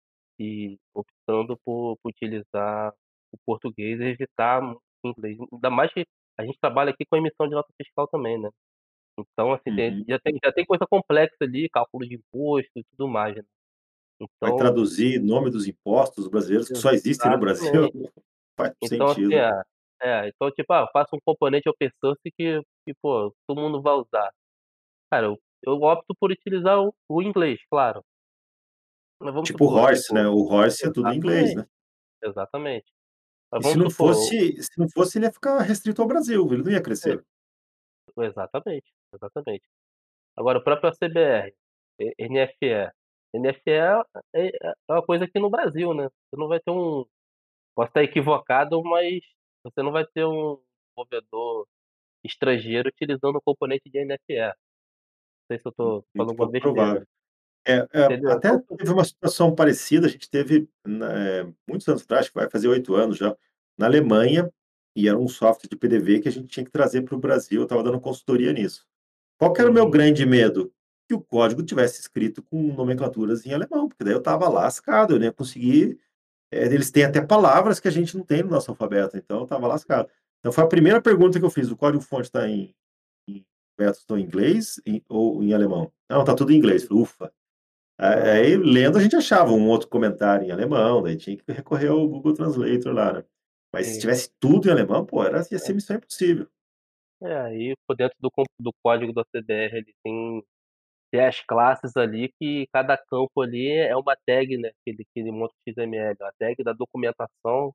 optando por por utilizar o português e evitar o inglês. Ainda mais que a gente trabalha aqui com emissão de nota fiscal também, né. Então, assim, tem Uhum. já tem já tem coisa complexa ali, cálculo de imposto e tudo mais, né. Vai Então traduzir nome dos impostos brasileiros que só existem no Brasil, faz Então, assim, sentido. é é, então, tipo, ah, eu faço um componente open source que que, pô, todo mundo vai usar. Cara, eu eu opto por utilizar o o inglês, claro. Tipo o horse, né, tipo o horse é tudo em inglês, né. exatamente. Se não supor fosse se não fosse, ele ia ficar restrito ao Brasil, ele não ia é, crescer. exatamente, exatamente. Agora o próprio ACBR, NFE. NFE é é é uma coisa aqui no Brasil, né, você não vai ter um posso estar equivocado, mas você não vai ter um desenvolvedor estrangeiro utilizando o componente de NFE. Não sei se eu Hum, tô falando alguma pouco besteira. provável. É é, até Então teve uma situação parecida, a gente teve, né, muitos anos atrás, que vai fazer 8 anos já, na Alemanha, e era um software de PDV que a gente tinha que trazer para o Brasil, eu estava dando consultoria nisso. Qual que era o meu uhum, grande medo? Que o código tivesse escrito com nomenclaturas em alemão, porque daí eu estava lascado, eu não ia conseguir eh, eles têm até palavras que a gente não tem no nosso alfabeto, então eu estava lascado. Então foi a primeira pergunta que eu fiz: "O código-fonte está em em alfabetos em inglês em ou em alemão?". "Não, está tudo em inglês". Falei: "Ufa". Aí lendo a gente achava um outro comentário em alemão, daí tinha que recorrer ao Google Translator lá, né. Mas se tivesse tudo em alemão, pô, era ia ser missão impossível. É, aí por dentro do do código da CBR ele tem tem as classes ali que cada campo ali é uma tag, né, que ele que ele monta o XML, a tag da documentação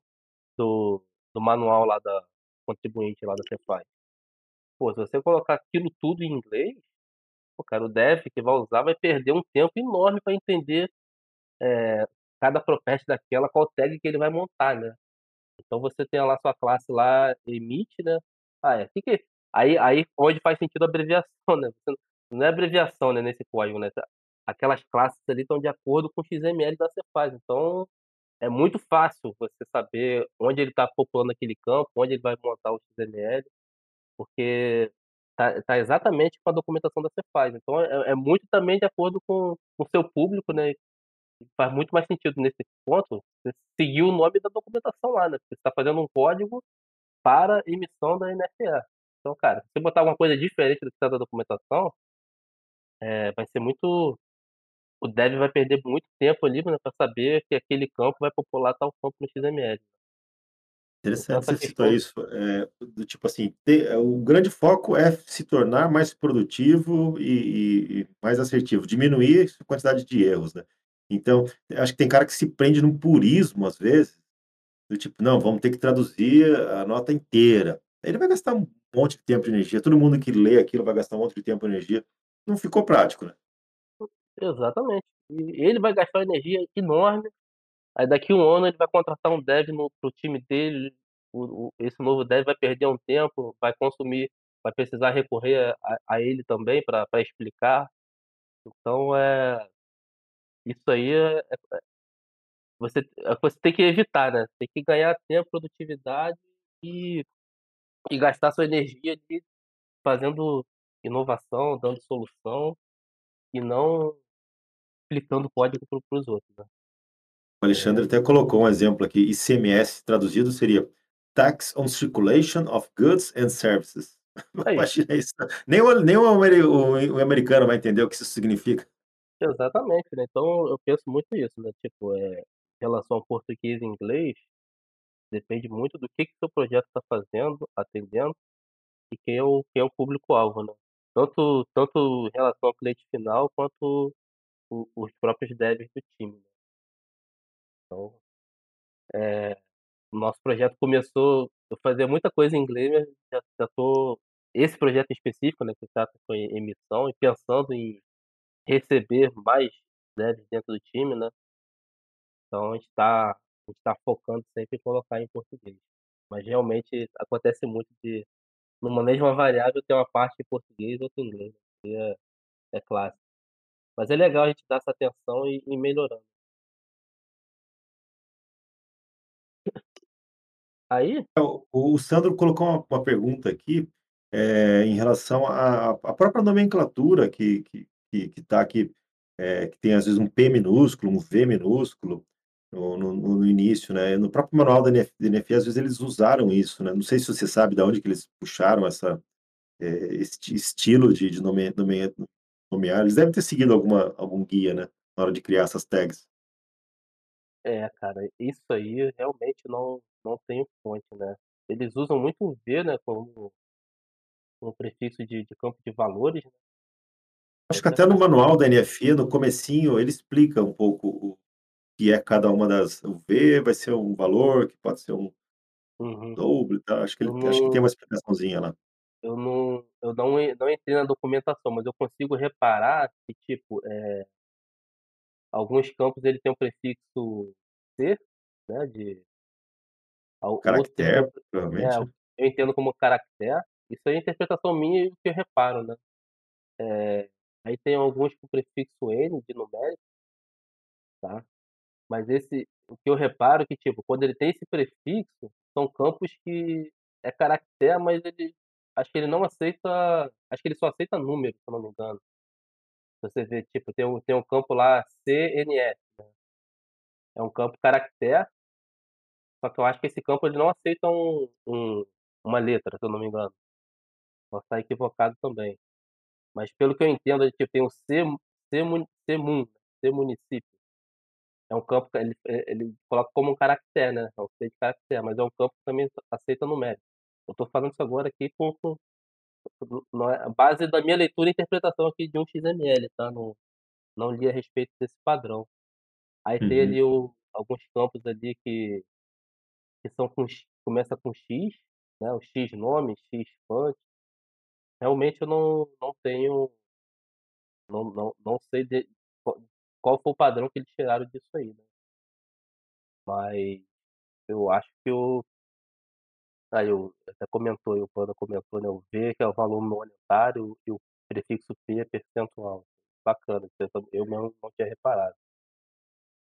do do manual lá da contribuinte lá da Cefaz. Pô, se você colocar aquilo tudo em inglês, pô, cara, o dev que vai usar vai perder um tempo enorme para entender, eh, cada propeste daquela, qual tag que ele vai montar, né. Então você tem lá sua classe lá, emite, né. Ah, é, que que aí aí onde faz sentido a abreviação, né, não é abreviação, né, nesse código, né, aquelas classes ali estão de acordo com o XML da Cefaz, então é muito fácil você saber onde ele está populando aquele campo, onde ele vai montar o XML, porque tá tá exatamente com a documentação da Cefaz, então é é muito também de acordo com o seu público, né, faz muito mais sentido nesse ponto, seguir o nome da documentação lá, né, porque você está fazendo um código para emissão da NFE. Então, cara, se você botar alguma coisa diferente do que está da documentação, eh, vai ser muito o dev vai perder muito tempo ali, né, pra saber que aquele campo vai popular tal campo no XML. Então Interessante essa você citou questão isso, eh, do tipo assim, ter eh, o grande foco é se tornar mais produtivo e e e mais assertivo, diminuir a quantidade de erros, né. Então, acho que tem cara que se prende num purismo, às vezes, do tipo: "Não, vamos ter que traduzir a nota inteira". Ele vai gastar um monte de tempo e energia, todo mundo que lê aquilo vai gastar um monte de tempo e energia, não ficou prático, né. exatamente. E ele vai gastar uma energia enorme, aí daqui um ano ele vai contratar um dev no para o time dele, o o esse novo dev vai perder um tempo, vai consumir vai precisar recorrer a a ele também para explicar. Então, é isso aí é Você é você tem que evitar, né, tem que ganhar tempo, produtividade e e gastar sua energia ali fazendo inovação, dando solução e não explicando código para os outros, né. O É, Alexandre até colocou um exemplo aqui, ICMS traduzido seria Tax on Circulation of Goods and Services. Imagina isso, nem o nem o o o americano vai entender o que isso significa. exatamente, né, então eu penso muito isso, né, tipo, eh, em relação ao português e inglês, depende muito do que que seu projeto está fazendo, atendendo e quem é o quem é o público-alvo, né. Tanto tanto em relação ao cliente final quanto o os próprios devs do time, né. Então Eh, o nosso projeto começou eu fazia muita coisa em inglês, mas já já tô esse projeto específico, né, que trata com emissão e pensando em receber mais devs dentro do time, né, então a gente tá a gente tá focando sempre em colocar em português. Mas realmente acontece muito de no manejo de uma variável ter uma parte em português e outra em inglês, é é clássico. Mas é legal a gente dar essa atenção e ir melhorando. Aí O o Sandro colocou uma uma pergunta aqui, eh, em relação à à própria nomenclatura que que que que tá aqui, eh, que tem às vezes um P minúsculo, um V minúsculo no no no início, né, no próprio manual da NF da às vezes eles usaram isso, né, não sei se você sabe da onde que eles puxaram essa, eh, esse estilo de de nome nome nomear, eles devem ter seguido alguma algum guia, né, na hora de criar essas tags. É, cara, isso aí realmente não não tenho fonte, né. Eles usam muito o V, né, como como prefixo de de campo de valores, né, Acho que até no manual da NFE, no comecinho, ele explica um pouco o que é cada uma das o V vai ser um valor, que pode ser um uhum. double, tá, acho que ele acho que tem uma explicaçãozinha lá. eu não eu não não entrei na documentação, mas eu consigo reparar que, tipo, eh, alguns campos ele tem um prefixo C, né, de Caractere, é, provavelmente, né. eu entendo como caractere, isso é interpretação minha e o que eu reparo, né. Aí tem alguns com prefixo "n" de numérico tá, mas esse o que eu reparo é que, tipo, quando ele tem esse prefixo, são campos que é caractere, mas ele acho que ele não aceita acho que ele só aceita número, se eu não me engano. Você vê, tipo, tem um tem um campo lá CNF, né. É um campo caractere só que eu acho que esse campo ele não aceita um um uma letra, se eu não me engano. Posso estar equivocado também. Mas pelo que eu entendo, ele, tipo, tem o C C CMUN, C município. É um campo que ele e ele coloca como um caractere, né, é um de caractere, mas é um campo que também aceita numérico. Eu tô falando isso agora aqui com com é a base da minha leitura e interpretação aqui de um XML, tá, não não li a respeito desse padrão. Aí tem Uhum. ali o alguns campos ali que que são com começa com "x", né, o "x" nome, "x" fonte. Realmente eu não não tenho não não não sei de qual foi o padrão que eles tiraram disso aí, né. Mas eu acho que o aí o até comentou o Panda comentou, né, o "v" que é o valor monetário e o prefixo "p" é percentual. Bacana, eu mesmo não tinha reparado.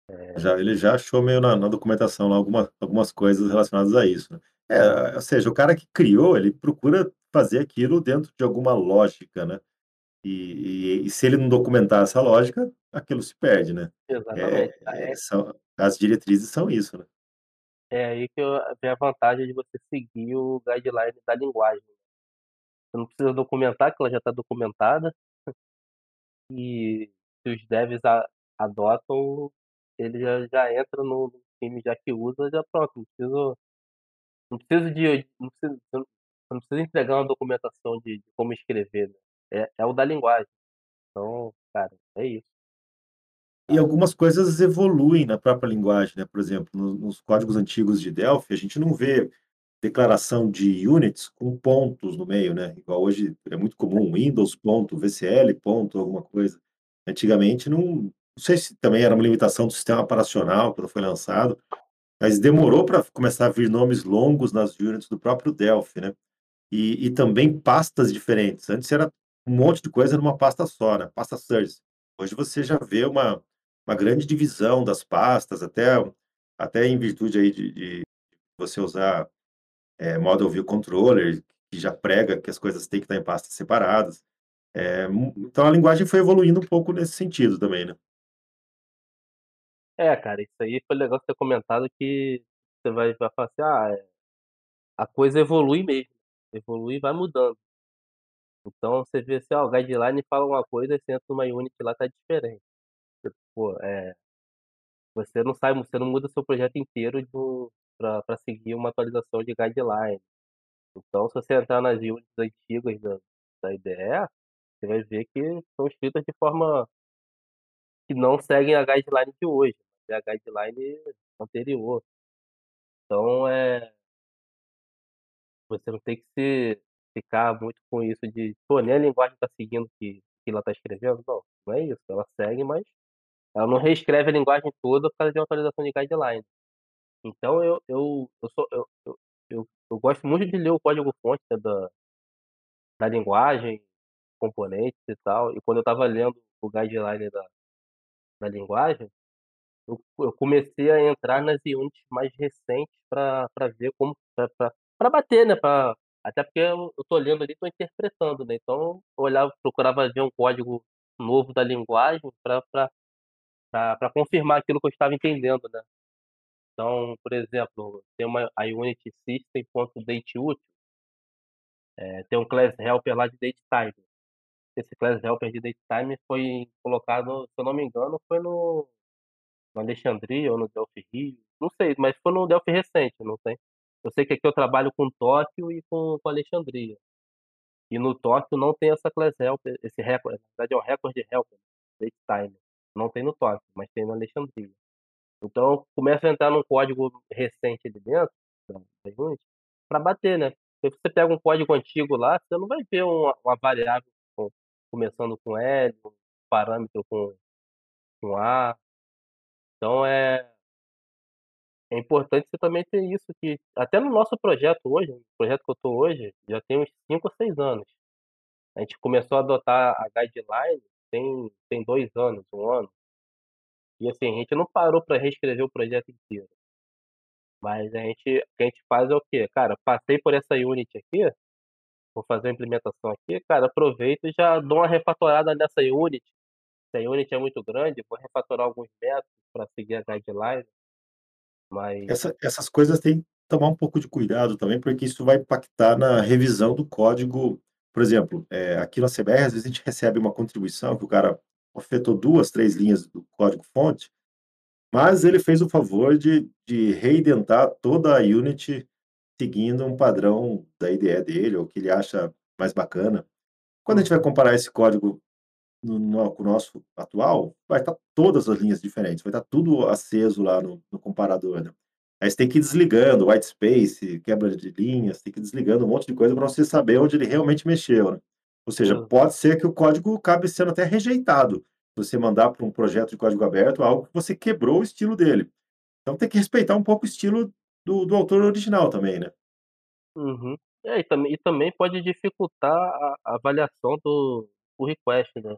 É. Já ele já achou meio na na documentação lá alguma algumas coisas relacionadas a isso, né. É, ou seja, o cara que criou, ele procura fazer aquilo dentro de alguma lógica, né. E e e se ele não documentar essa lógica, aquilo se perde, né. Exatamente. Eh, é são as diretrizes são isso, né. É aí que eu vem a vantagem de você seguir o guideline da linguagem. Você não precisa documentar, que ela já tá documentada. E se os devs a adotam, ele já já entra no no time já que usa, já pronto, não preciso não preciso de não preciso não precisa entregar uma documentação de de como escrever, né. É é o da linguagem. Então, cara, é isso. E algumas coisas evoluem na própria linguagem, né, por exemplo, no nos códigos antigos de Delphi, a gente não vê declaração de units com pontos no meio, né, igual hoje é muito comum, Windows ponto, VCL ponto, alguma coisa. Antigamente não não sei se também era uma limitação do sistema operacional quando foi lançado, mas demorou pra começar a vir nomes longos nas units do próprio Delphi, né. E e também pastas diferentes, antes era um monte de coisa numa pasta só, né, pasta Source. Hoje você já vê uma uma grande divisão das pastas, até até em virtude aí de de você usar, eh, Model View Controller, que já prega que as coisas têm que estar em pastas separadas. Mu então a linguagem foi evoluindo um pouco nesse sentido também, né. É, cara, isso aí foi legal ter comentado que você vai vai falar assim: "Ah, eh, a coisa evolui mesmo, evolui e vai mudando". Então você vê assim, ó, o guideline fala uma coisa, você entra numa unit lá, tá diferente. Pô, eh você não sai você não muda o seu projeto inteiro pra seguir uma atualização de guideline. Então se você entrar nas units antigas da da IDE, você vai ver que são escritas de forma que não seguem a guideline de hoje, é a guideline anterior. Então, eh você não tem que se ficar muito com isso de: "Pô, nem a linguagem tá seguindo o que que ela tá escrevendo", não, não é isso, ela segue, mas ela não reescreve a linguagem toda por causa de uma atualização de guideline. Então eu eu eu sou eu eu eu eu gosto muito de ler o código fonte, né, da da linguagem, componentes e tal, e quando eu estava lendo o guideline da da linguagem, eu eu comecei a entrar nas units mais recentes pra ver como pra bater, né, pra até porque eu eu tô lendo ali, tô interpretando, né, então eu olhava procurava ver um código novo da linguagem pra confirmar aquilo que eu estava entendendo, né. Então, por exemplo, tem uma a unit system.dateUtil eh, tem um class helper lá de datetime. Esse class helper de datetime foi colocado, se eu não me engano, foi no no Alexandria ou no Delphi Rio, não sei, mas foi no Delphi recente, não sei. Eu sei que aqui eu trabalho com Tóquio e com com Alexandria. E no Tóquio não tem essa class helper, esse record, na verdade é o record helper, datetime. Não tem no Tóquio, mas tem no Alexandria. Então começa a entrar num código recente ali dentro pra bater, né. Porque você pega um código antigo lá, você não vai ver uma uma variável com começando com L, um parâmetro com com A. Então é é importante você também ter isso, que até no nosso projeto hoje, o projeto que eu tô hoje, já tem uns 5 ou 6 anos. A gente começou a adotar a guideline tem tem 2 anos, 1 ano. E assim, a gente não parou pra reescrever o projeto inteiro. Mas a gente o que a gente faz é o quê? "Cara, passei por essa unit aqui, vou fazer a implementação aqui, cara, aproveito e já dou uma refatorada nessa unit. Se a unit é muito grande, vou refatorar alguns métodos pra seguir a guideline". Mas Essa essas coisas têm que tomar um pouco de cuidado também, porque isso vai impactar na revisão do código. Por exemplo, eh, aqui na CBR, às vezes, a gente recebe uma contribuição que o cara afetou 2, 3 linhas do código fonte, mas ele fez o favor de de reindentar toda a unit seguindo um padrão da IDE dele ou que ele acha mais bacana. Quando a gente vai comparar esse código no no com o nosso atual, vai estar todas as linhas diferentes, vai estar tudo aceso lá no no comparador, né. Aí você tem que ir desligando white space, quebra de linhas, tem que ir desligando um monte de coisa pra você saber onde ele realmente mexeu, né. Ou seja, Hum. pode ser que o código acabe sendo até rejeitado, você mandar pra um projeto de código aberto algo que você quebrou o estilo dele. Então tem que respeitar um pouco o estilo do do autor original também, né. Uhum. É, e também e também pode dificultar a a avaliação do do request, né.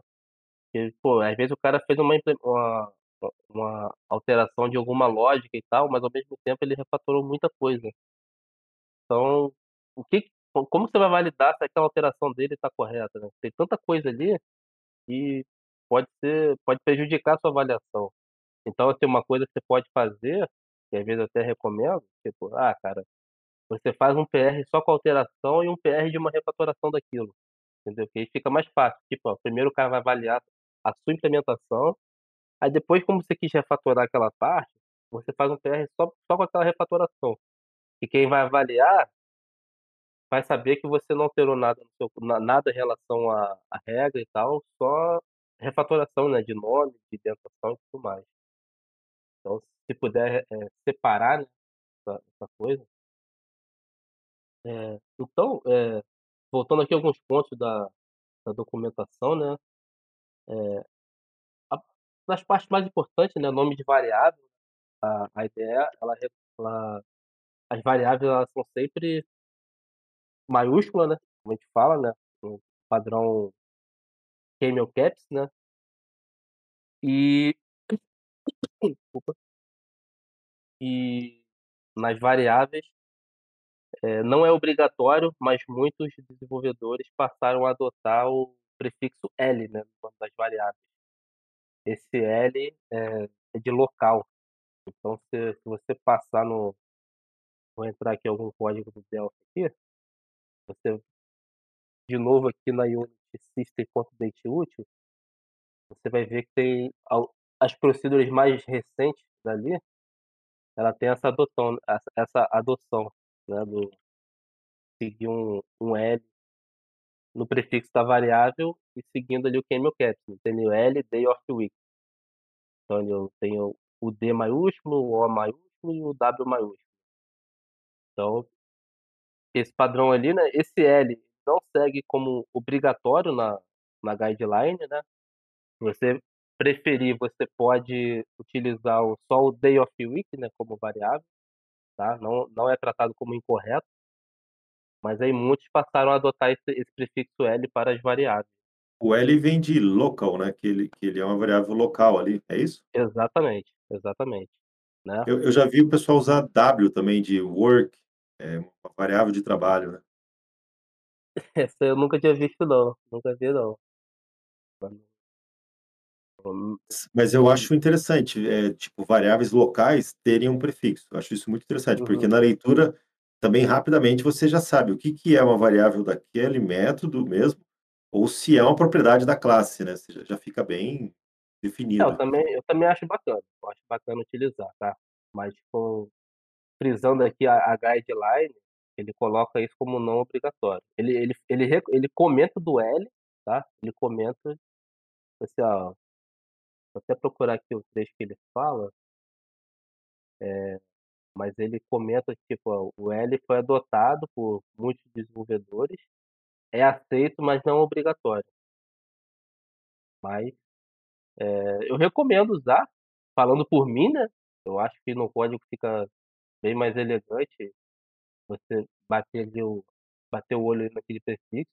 Porque, pô, às vezes o cara fez uma uma uma alteração de alguma lógica e tal, mas ao mesmo tempo ele refatorou muita coisa. Então, o que que co como você vai validar se aquela alteração dele tá correta, né. Tem tanta coisa ali, que pode ser pode prejudicar a sua avaliação. Então, assim, uma coisa que você pode fazer, que às vezes eu até recomendo, tipo: "Ah, cara", você faz um PR só com alteração e um PR de uma refatoração daquilo, entendeu. Que aí fica mais fácil, tipo, ó, primeiro o cara vai avaliar a sua implementação, aí depois como você quis refatorar aquela parte, você faz um PR só só com aquela refatoração. E quem vai avaliar vai saber que você não alterou nada nada em relação à à regra e tal, só refatoração, né, de nome, de indentação e tudo mais. Então, se puder, eh, separar, né, essa essa coisa Eh, então, eh, voltando aqui alguns pontos da da documentação, né, eh, a das partes mais importantes, né, nome de variável, a a ideia ela ela as variáveis elas são sempre maiúscula, né, como a gente fala, né, no padrão camel caps, né. E desculpa. E nas variáveis eh, não é obrigatório, mas muitos desenvolvedores passaram a adotar o prefixo "L", né, no nome das variáveis. Esse "L" é é de local, então se se você passar no vou entrar aqui algum código do Delphi aqui, você de novo aqui na unit system.dateUtil você vai ver que tem as procedures mais recentes dali, ela tem essa adoção essa adoção, né, do seguir um um "L" no prefixo da variável e seguindo ali o camel caps, tem o "L", day of week. Então eu tenho o "D" maiúsculo, o "O" maiúsculo e o "W" maiúsculo. Então esse padrão ali, né, esse "L" não segue como obrigatório na na guideline, né. Você preferir, você pode utilizar só o day of week, né, como variável, tá, não não é tratado como incorreto. Mas aí muitos passaram a adotar esse esse prefixo "L" para as variáveis. O "L" vem de local, né, que ele que ele é uma variável local ali, é isso? Exatamente, exatamente, né. Eu eu já vi o pessoal usar "W" também de work, eh, uma variável de trabalho, né. Essa eu nunca tinha visto não, nunca vi não. Mas eu acho interessante, eh, tipo, variáveis locais terem um prefixo, eu acho isso muito interessante, porque Uhum. na leitura, também rapidamente você já sabe o que que é uma variável daquele método mesmo, ou se é uma propriedade da classe, né, você já fica bem É, eu definido. também eu também acho bacana, eu acho bacana utilizar, tá. Mas tipo, frisando aqui a a guideline, ele coloca isso como não obrigatório. Ele ele ele ele comenta do "L", tá, ele comenta, assim, ó, vou até procurar aqui o trecho que ele fala eh, mas ele comenta que, tipo, o "L" foi adotado por muitos desenvolvedores, é aceito, mas não obrigatório. Mas, eh, eu recomendo usar, falando por mim, né, eu acho que no código fica bem mais elegante você bater ali o bater o olho naquele prefixo,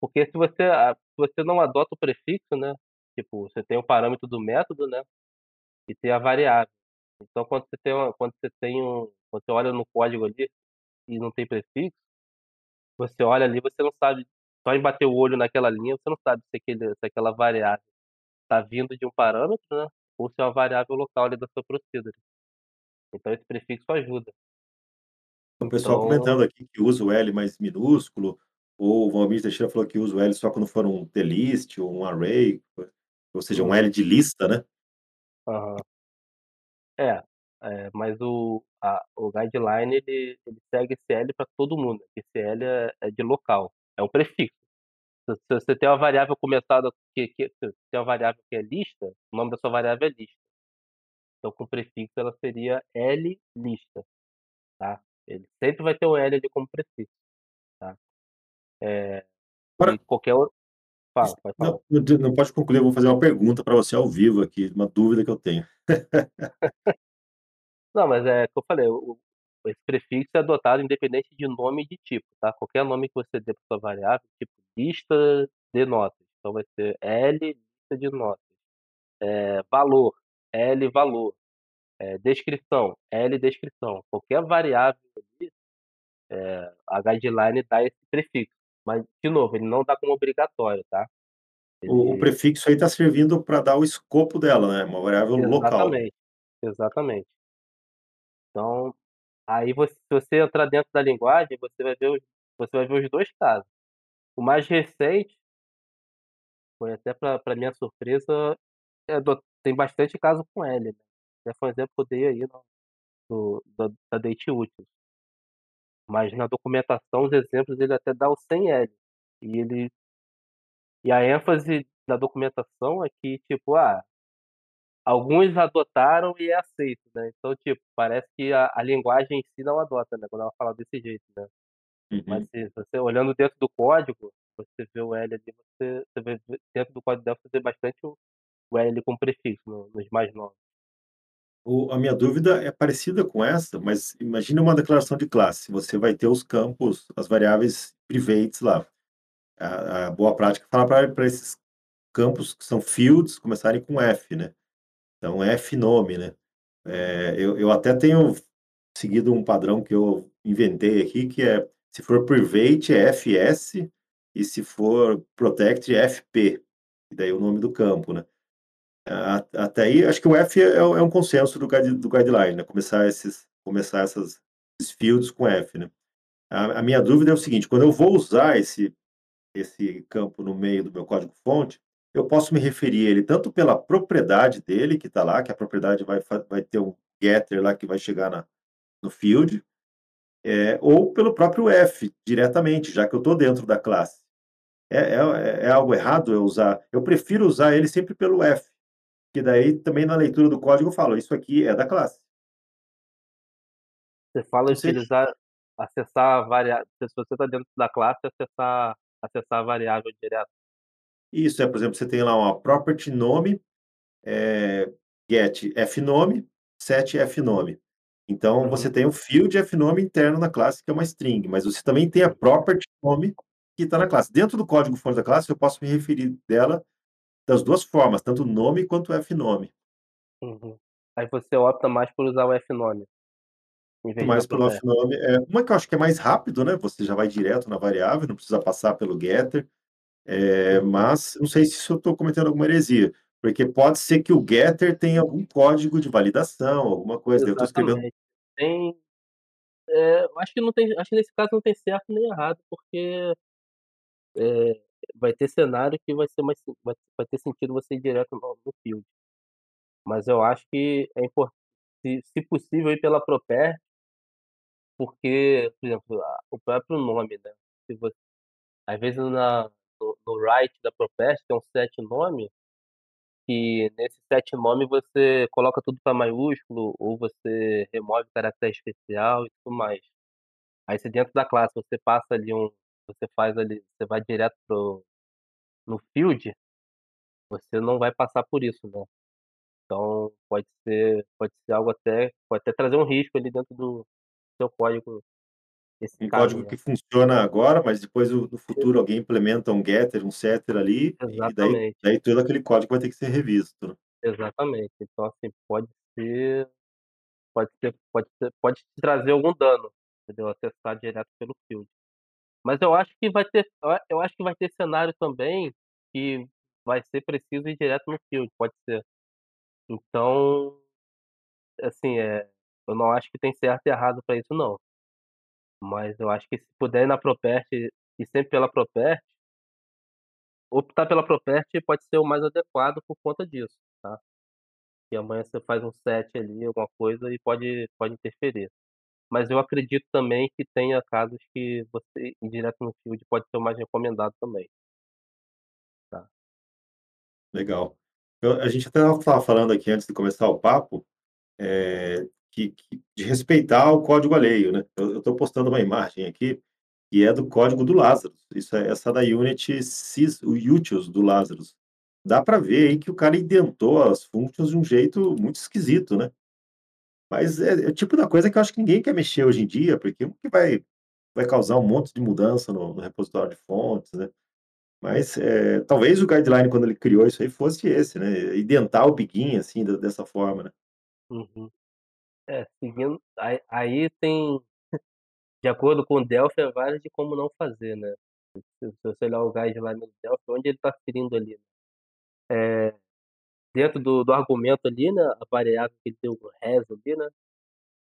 porque se você se você não adota o prefixo, né tipo, você tem o parâmetro do método, né, e tem a variável. Então quando você tem uma quando você tem um quando você olha no código ali, e não tem prefixo você olha ali, você não sabe só em bater o olho naquela linha, você não sabe se aquele se aquela variável tá vindo de um parâmetro, né, ou se é uma variável local ali da sua procedure. Então esse prefixo ajuda. O pessoal Então comentando aqui que usa o L mais minúsculo, ou o Valmir Teixeira falou que usa o L só quando for um T-list ou um array, ou seja, um Uhum. L de lista, né. É, é, mas o a o guideline ele ele segue esse L pra todo mundo, esse L é é de local, é um prefixo. Se se você tem uma variável começada que que se tem uma variável que é lista, o nome da sua variável é lista. Então com prefixo ela seria L lista, tá. Ele sempre vai ter o L ali como prefixo, tá. Eh, Agora qualquer o Fala, não, não pode concluir, eu vou fazer uma pergunta pra você ao vivo aqui, uma dúvida que eu tenho. Não, mas é o que eu falei, o esse prefixo é adotado independente de nome e de tipo, tá. Qualquer nome que você dê pra sua variável, tipo lista de notas, então vai ser L lista de notas. Eh, valor, L valor. Eh, descrição, L descrição. Qualquer variável ali, eh, a guideline dá esse prefixo, mas de novo, ele não dá como obrigatório, tá. O o Ele prefixo aí tá servindo pra dar o escopo dela, né, uma variável local. Exatamente, exatamente. Então, aí você se você entrar dentro da linguagem, você vai ver os você vai ver os 2 casos. O mais recente foi até pra minha surpresa, é do tem bastante caso com L, né. Até foi um exemplo que eu dei aí no do da da DateUtils. Mas na documentação os exemplos ele até dá o sem L, e ele e a ênfase da documentação é que tipo, ah alguns adotaram e é aceito, né, então tipo, parece que a a linguagem em si não adota, né, quando ela fala desse jeito, né. Mas Uhum. se você olhando dentro do código, você vê o L ali, você você ver dentro do código deve ter bastante o o L com prefixo no nos mais novos. O a minha dúvida é parecida com essa, mas imagina uma declaração de classe, você vai ter os campos, as variáveis privates lá. A a boa prática é falar pra esses campos que são fields começarem com F, né. Então F nome, né. Eh, eu eu até tenho seguido um padrão que eu inventei aqui que é, se for private é FS, e se for protect é FP, e daí o nome do campo, né. Até aí acho que o F é é um consenso do guide do guideline, né, começar esses começar essas esses fields com F, né. A a minha dúvida é o seguinte, quando eu vou usar esse esse campo no meio do meu código fonte, eu posso me referir a ele tanto pela propriedade dele que tá lá, que a propriedade vai vai ter um getter lá que vai chegar na no field, eh, ou pelo próprio F diretamente, já que eu tô dentro da classe. É é é algo errado eu usar eu prefiro usar ele sempre pelo F, que daí também na leitura do código eu falo: "Isso aqui é da classe". Você fala utilizar acessar a varia se você tá dentro da classe, acessar acessar a variável direto. Isso, é, por exemplo, você tem lá uma property nome, eh, get fnome, set fnome. Então você Uhum. tem o field fnome interno na classe que é uma string, mas você também tem a property nome que tá na classe. Dentro do código fonte da classe eu posso me referir dela das 2 formas, tanto nome quanto fnome. Uhum. Aí você opta mais por usar o fnome, mais pelo fnome, é. Uma que eu acho que é mais rápido, né, você já vai direto na variável, não precisa passar pelo getter, Uhum. mas não sei se eu tô cometendo alguma heresia, porque pode ser que o getter tenha algum código de validação, alguma coisa, eu tô escrevendo. Tem eu acho que não tem acho que nesse caso não tem certo nem errado, porque eh, vai ter cenário que vai ser mais vai vai ter sentido você ir direto no no field. Mas eu acho que é impor se se possível ir pela proper porque, por exemplo, a o próprio nome, né, se você às vezes na no no write da proper tem um set nome, que nesse set nome você coloca tudo pra maiúsculo, ou você remove caractere especial e tudo mais. Aí se dentro da classe você passa ali um você faz ali você vai direto para o no field, você não vai passar por isso, né. Então pode ser pode ser algo até pode até trazer um risco ali dentro do seu código. esse Um código caminho. que funciona agora, mas depois no futuro alguém implementa um getter, um setter ali, e daí Exatamente. daí todo aquele código vai ter que ser revisto, né. Exatamente. Então, assim, pode ser pode ser pode ser pode te trazer algum dano, entendeu, acessar direto pelo field. Mas eu acho que vai ter eu acho que vai ter cenário também, que vai ser preciso ir direto no field, pode ser. Então, assim, eh, eu não acho que tem certo e errado pra isso não. Mas eu acho que se puder ir na Propert, ir sempre pela Propert optar pela Propert pode ser o mais adequado por conta disso, tá. Que amanhã você faz um set ali, alguma coisa e pode pode interferir. Mas eu acredito também que tenha casos que você ir direto no field pode ser o mais recomendado também. Tá. Legal. Eu a gente até estava falando aqui antes de começar o papo, eh, que que de respeitar o código alheio, né. Eu estou postando uma imagem aqui, que é do código do Lazarus, isso é essa da Unity sys utils do Lazarus. Dá pra ver aí que o cara indentou as functions de um jeito muito esquisito, né. Mas é é o tipo da coisa que eu acho que ninguém quer mexer hoje em dia, porque que vai vai causar um monte de mudança no no repositório de fontes, né. Mas, eh, talvez o guideline quando ele criou isso aí fosse esse, né, indentar o Begin, assim, de dessa forma, né. Uhum. É, seguindo aí aí tem de acordo com o Delphi, é várias de como não fazer, né. Se se você olhar o guideline do Delphi, onde ele tá ferindo ali, eh, dentro do do argumento ali, né, a variável que deu o res ali, né,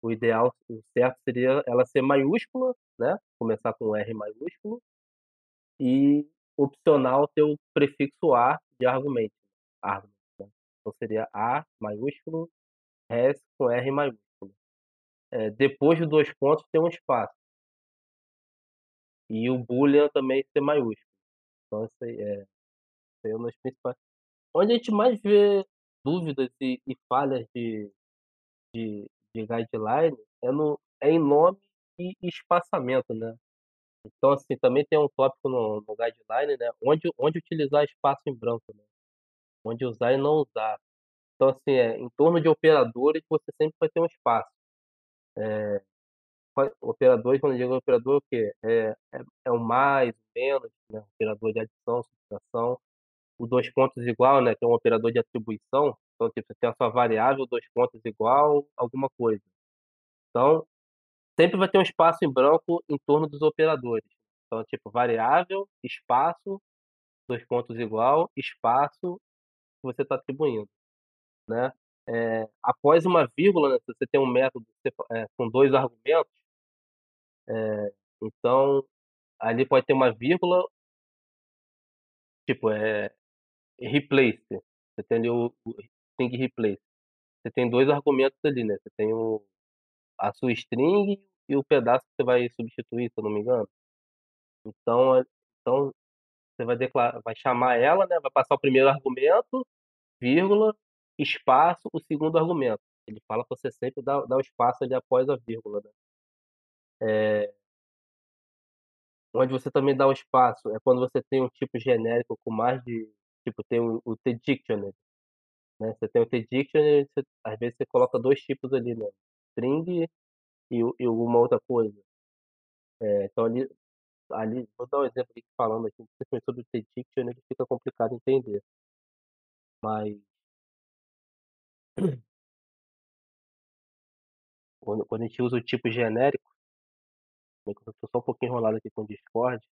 o ideal, o certo seria ela ser maiúscula, né, começar com R maiúsculo, e opcional ter o prefixo "a" de argument argument, né. Então seria A maiúsculo, res com R maiúsculo. Eh, depois de 2 pontos tem um espaço. E o boolean também ser maiúsculo. Então isso aí é é uma das principais onde a gente mais vê dúvidas e e falhas de de de guideline é no é em nome e espaçamento, né. Então, assim, também tem um tópico no no guideline, né, onde onde utilizar espaço em branco, né, onde usar e não usar. Então, assim, eh, em torno de operadores você sempre vai ter um espaço. Qua operadores, quando eu digo operador, é o quê? É é é o mais, menos, né, operador de adição, subtração. O 2 pontos igual, né, que é um operador de atribuição, então, tipo, você tem a sua variável 2 pontos igual alguma coisa. Então, sempre vai ter um espaço em branco em torno dos operadores. Então, tipo, variável, espaço, 2 pontos igual, espaço, que você tá atribuindo, né. Eh, após uma vírgula, né, se você tem um método sepa eh, com 2 argumentos eh, então, ali pode ter uma vírgula tipo, eh, replace, você tem o string replace. Você tem 2 argumentos ali, né, você tem o a sua string e o pedaço que você vai substituir, se eu não me engano. Então é então você vai declarar vai chamar ela, né, vai passar o 1º argumento, vírgula, espaço, o 2º argumento. Ele fala pra você sempre dar dar o espaço ali após a vírgula, né. Eh onde você também dá o espaço é quando você tem um tipo genérico com mais de tipo, tem o t-dictionary, né, você tem o t-dictionary, você às vezes você coloca 2 tipos ali, né, string e o e alguma outra coisa. Eh, então ali ali vou dar um exemplo aqui falando aqui, principalmente sobre o t-dictionary, fica complicado entender. Mas quando quando a gente usa o tipo genérico eu tô só um pouquinho enrolado aqui com o Discord,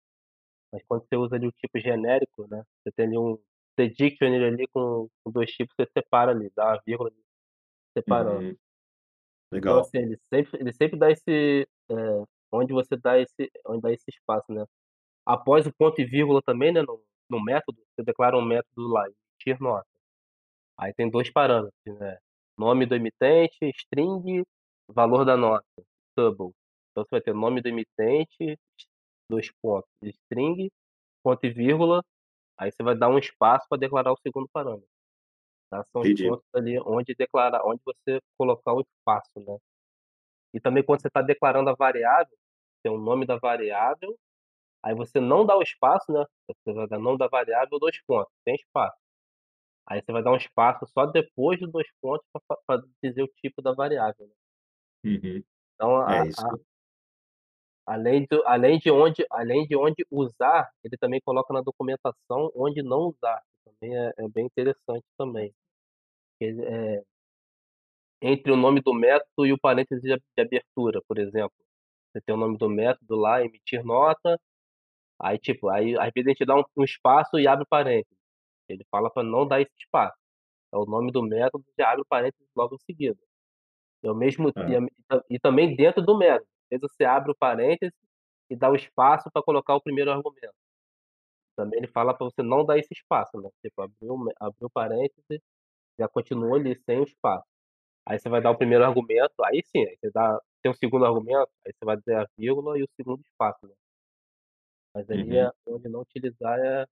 mas quando você usa ali o tipo genérico, né, você tem ali um t-dictionary ali com com 2 tipos, você separa ali, dá uma vírgula ali, separando. Uhum. Então, Legal. assim, ele sempre ele sempre dá esse, eh, onde você dá esse onde dá esse espaço, né. Após o ponto e vírgula também, né, no no método, você declara um método lá, emitir nota. Aí tem 2 parâmetros, né, nome do emitente, string, valor da nota, tuple. Então você vai ter nome do emitente, 2 pontos, string, ponto e vírgula, aí você vai dar um espaço pra declarar o 2º parâmetro. Tá, são os Entendi. pontos ali onde declarar onde você colocar o espaço, né. E também quando você tá declarando a variável, tem o nome da variável, aí você não dá o espaço, né, você vai dar nome da variável, 2 pontos, sem espaço. Aí você vai dar um espaço só depois dos 2 pontos pra dizer o tipo da variável, né. Uhum. Então É a isso a Além do além de onde além de onde usar, ele também coloca na documentação onde não usar, também é é bem interessante também. Ele, eh entre o nome do método e o parêntese de abertura, por exemplo. Você tem o nome do método lá, emitir nota, aí tipo, aí às vezes a gente dá um um espaço e abre parênteses. Ele fala pra não dar esse espaço. É o nome do método, já abre o parênteses logo em seguida. E ao mesmo e Hã. a e também dentro do método, vezes você abre o parêntese e dá o espaço pra colocar o primeiro argumento. Também ele fala pra você não dar esse espaço, né, tipo abriu abriu o parêntese, já continua ali sem o espaço. Aí você vai dar o primeiro argumento, aí sim, aí você dá tem o segundo argumento, aí você vai dizer a vírgula e o segundo espaço, né. Mas ali Uhum. é onde não utilizar é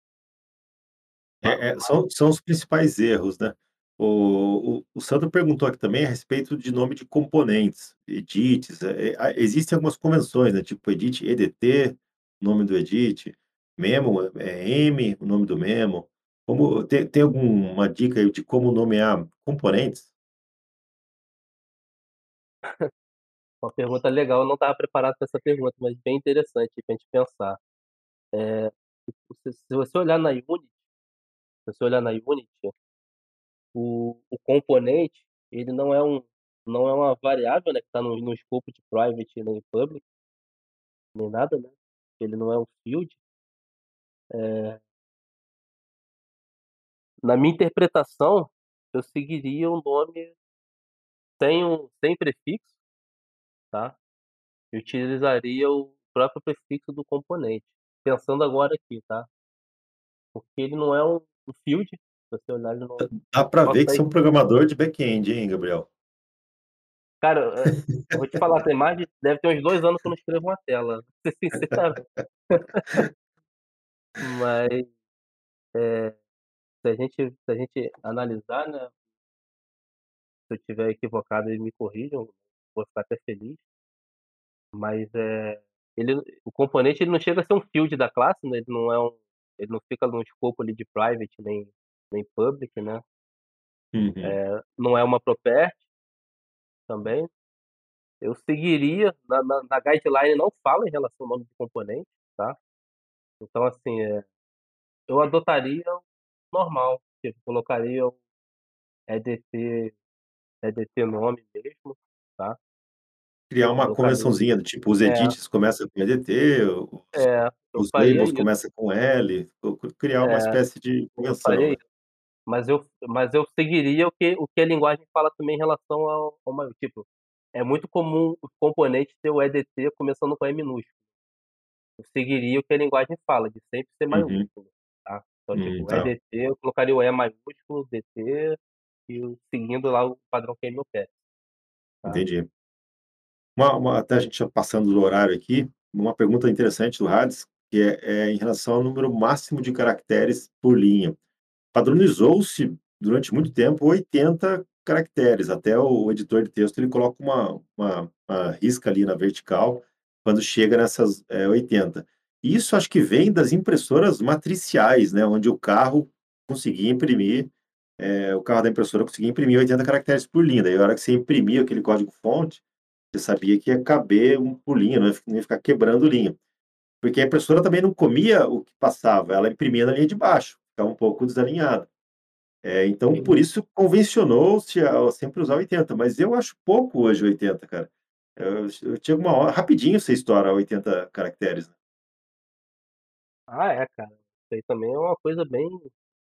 É é são são os principais erros, né. O o o Sandro perguntou aqui também a respeito de nome de componentes, edits, eh, a existem algumas convenções, né, tipo edit EDT, nome do edit, memo é M, o nome do memo. Como tem tem alguma dica aí de como nomear componentes? Uma pergunta legal, eu não estava preparado pra essa pergunta, mas bem interessante pra gente pensar. Eh, se se você olhar na Unity se você olhar na Unity o o componente, ele não é um não é uma variável, né, que tá no no escopo de private nem public nem nada, né, ele não é um field. Eh Na minha interpretação, eu seguiria o nome sem o sem prefixo, tá, e utilizaria o próprio prefixo do componente, pensando agora aqui, tá. Porque ele não é um um field, se você olhar Dá pra ver que você é um programador de back-end, hein, Gabriel. Cara, eh, eu vou te falar, tem mais de deve ter uns 2 anos que eu não escrevo uma tela, sincero. Mas, eh, se a gente se a gente analisar, né se eu estiver equivocado, aí me corrijam, vou ficar até feliz. Mas, eh, ele o componente ele não chega a ser um field da classe, né, ele não é um ele não fica no escopo ali de private nem nem public, né. Uhum. Eh, não é uma property também. Eu seguiria na na na guideline não fala em relação ao nome de componente, tá. Então assim, eh, eu adotaria o normal, tipo, colocaria o EDT EDT nome mesmo, tá. Criar uma Colocaria convençãozinha do tipo, os é. edits começa com EDT, os É, os labels isso. começa com L, criar uma É, espécie de convenção, né. Mas eu mas eu seguiria o que o que a linguagem fala também em relação ao ao uma tipo, é muito comum os componentes ter o EDT começando com E minúsculo. Eu seguiria o que a linguagem fala, de sempre ser Uhum. maiúsculo, tá. Então Hum, tipo, tá. EDT eu colocaria o E maiúsculo, DT, e seguindo lá o padrão QML, tá. Entendi. Uma uma até a gente já passando do horário aqui, uma pergunta interessante do Hades, que é é em relação ao número máximo de caracteres por linha. Padronizou-se durante muito tempo 80 caracteres, até o editor de texto ele coloca uma uma uma risca ali na vertical, quando chega nessas, eh, 80. Isso acho que vem das impressoras matriciais, né, onde o carro conseguia imprimir, eh, o carro da impressora conseguia imprimir 80 caracteres por linha, daí a hora que você imprimia aquele código fonte, você sabia que ia caber um por linha, não ia ficar quebrando linha. Porque a impressora também não comia o que passava, ela imprimia na linha de baixo, ficava um pouco desalinhado. Eh, então Sim. por isso convencionou-se a sempre usar 80, mas eu acho pouco hoje 80, cara. Eu chega uma hora rapidinho você estoura 80 caracteres. Ah é, cara, isso aí também é uma coisa bem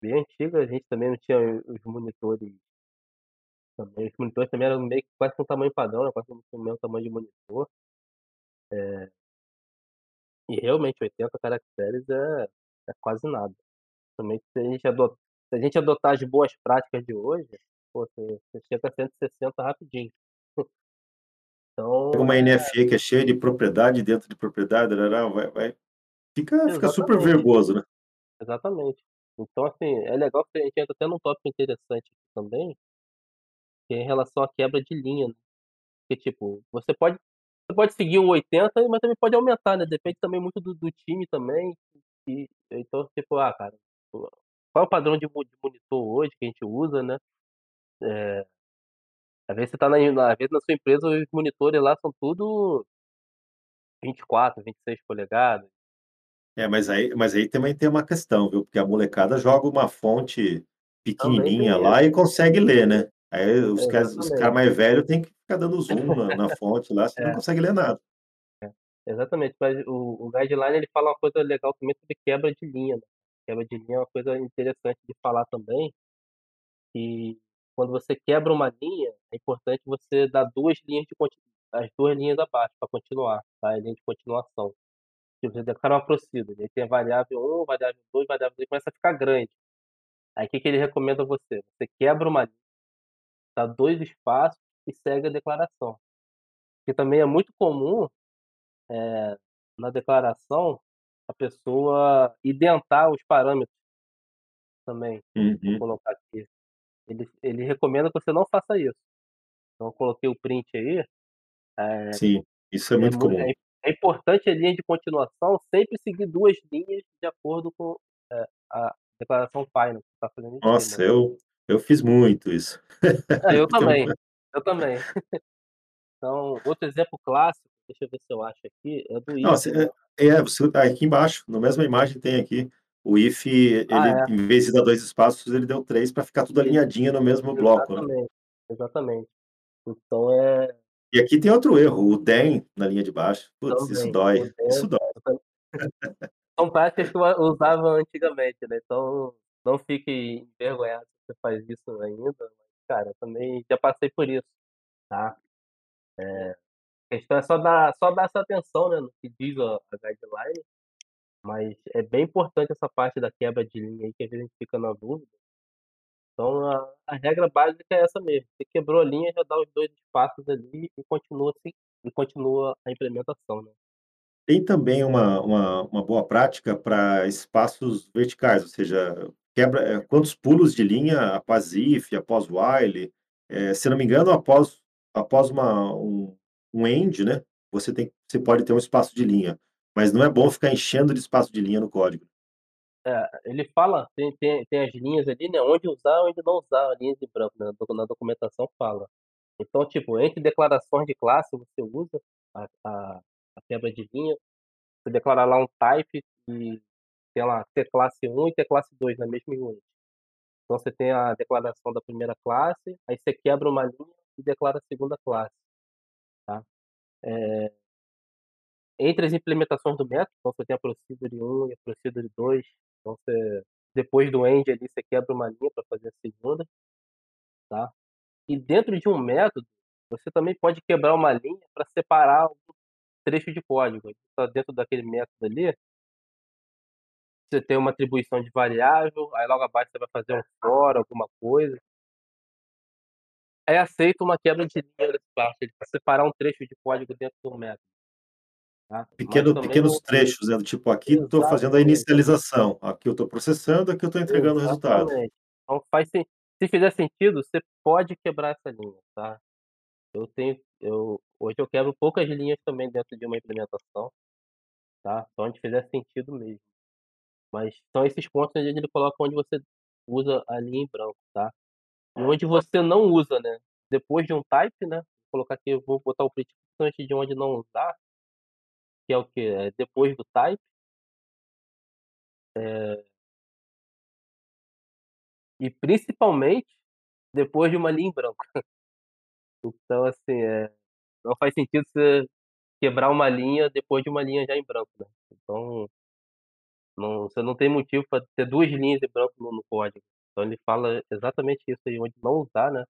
bem antiga, a gente também não tinha os monitores também, os monitores também eram meio que quase com tamanho padrão, né, quase o mesmo tamanho de monitor. Eh e realmente 80 caracteres é é quase nada. Também se a gente ado se a gente adotar as boas práticas de hoje, pô, você você chega a 160 rapidinho. Então uma é NFE que é cheia de propriedade dentro de propriedade, vai vai fica fica super verboso, né. Exatamente. Então assim, é legal que a gente entra até num tópico interessante também que é em relação à quebra de linha, né. Porque tipo, você pode você pode seguir o 80, mas também pode aumentar, né, depende também muito do do time também, e então tipo, ah cara, qual é o padrão de mo de monitor hoje que a gente usa, né. Eh às vezes você tá na às vezes na sua empresa os monitores lá são tudo 24, 26 polegadas. É, mas aí mas aí também tem uma questão, viu, porque a molecada joga uma fonte Também pequenininha tem lá e consegue ler, né. Aí os caras os cara Exatamente. mais velho tem que ficar dando zoom na na fonte lá, senão não É. consegue ler nada. É, exatamente, mas o o guideline ele fala uma coisa legal também sobre quebra de linha, né. Quebra de linha é uma coisa interessante de falar também que quando você quebra uma linha, é importante você dar 2 linhas de as 2 linhas abaixo pra continuar, tá, a linha de continuação. Tipo, você declara uma procedure, aí tem a variável 1, variável 2, variável 3, começa a ficar grande. Aí que que ele recomenda a você? Você quebra uma linha, dá 2 espaços e segue a declaração. Porque também é muito comum, eh, na declaração, a pessoa identar os parâmetros também, Uhum. colocar aqui. Ele ele recomenda que você não faça isso. Então eu coloquei o print aí, Sim, isso é é muito mui comum. é é importante a linha de continuação sempre seguir 2 linhas de acordo com, eh, a declaração final tá Nossa, né. eu eu fiz muito isso. É, eu Tem também, eu também. Então, outro exemplo clássico, deixa eu ver se eu acho aqui, é do if, Nossa, né. é é, você tá aqui embaixo, na mesma imagem tem aqui, o if Ah, ele é. em vez de dar 2 espaços, ele deu 3 pra ficar tudo alinhadinho no mesmo bloco, né. exatamente, exatamente. Então é E aqui tem outro erro, o then na linha de baixo. Putz, isso Também, dói, o then isso dói. eu tam são práticas que eu usava antigamente, né, então não fique envergonhado se você faz isso ainda, cara, eu também já passei por isso, tá. Eh, a questão é só dar só dar essa atenção, né, no que diz a a guideline, mas é bem importante essa parte da quebra de linha aí, que às vezes a gente fica na dúvida. Então a a regra básica é essa mesmo, você quebrou a linha, já dá os 2 espaços ali e continua assim e continua a implementação, né. Tem também uma uma uma boa prática pra espaços verticais, ou seja, quebra eh, quantos pulos de linha após if, após while, eh, se não me engano após após uma um um end, né, você tem você pode ter um espaço de linha, mas não é bom ficar enchendo de espaço de linha no código. É, ele fala tem tem tem as linhas ali, né, onde usar, onde não usar a linha de branco, né, na documentação fala. Então, tipo, entre declarações de classe você usa a a a quebra de linha, você declara lá um type e tem lá tclasse 1 e tclasse 2 na mesma unit. Então você tem a declaração da primeira classe, aí você quebra uma linha e declara a segunda classe, tá. Eh entre as implementações do método, então você tem a procedure 1 e a procedure 2, então você depois do end ali você quebra uma linha pra fazer a segunda. Tá. E dentro de um método, você também pode quebrar uma linha pra separar algum trecho de código, tá dentro daquele método ali você tem uma atribuição de variável, aí logo abaixo você vai fazer um for, alguma coisa é aceito uma quebra de linha nessa parte, pra separar um trecho de código dentro do método. Tá, Pequeno pequenos trechos, né, do tipo: "Aqui tô fazendo a exatamente. inicialização, aqui eu tô processando, aqui eu tô entregando o resultado". Exatamente. Então faz sen se fizer sentido, você pode quebrar essa linha, tá. Eu tenho eu hoje eu quebro poucas linhas também dentro de uma implementação, tá, só onde fizer sentido mesmo. Mas são esses pontos onde ele coloca onde você usa a linha em branco, tá. Onde você não usa, né, depois de um type, né, vou colocar aqui, vou botar o print antes de onde não usar que é o quê? É depois do type eh e principalmente depois de uma linha em branco. Então assim, eh, não faz sentido você quebrar uma linha depois de uma linha já em branco, né. Então não você não tem motivo pra ter 2 linhas em branco no no código. Então ele fala exatamente isso aí, onde não usar, né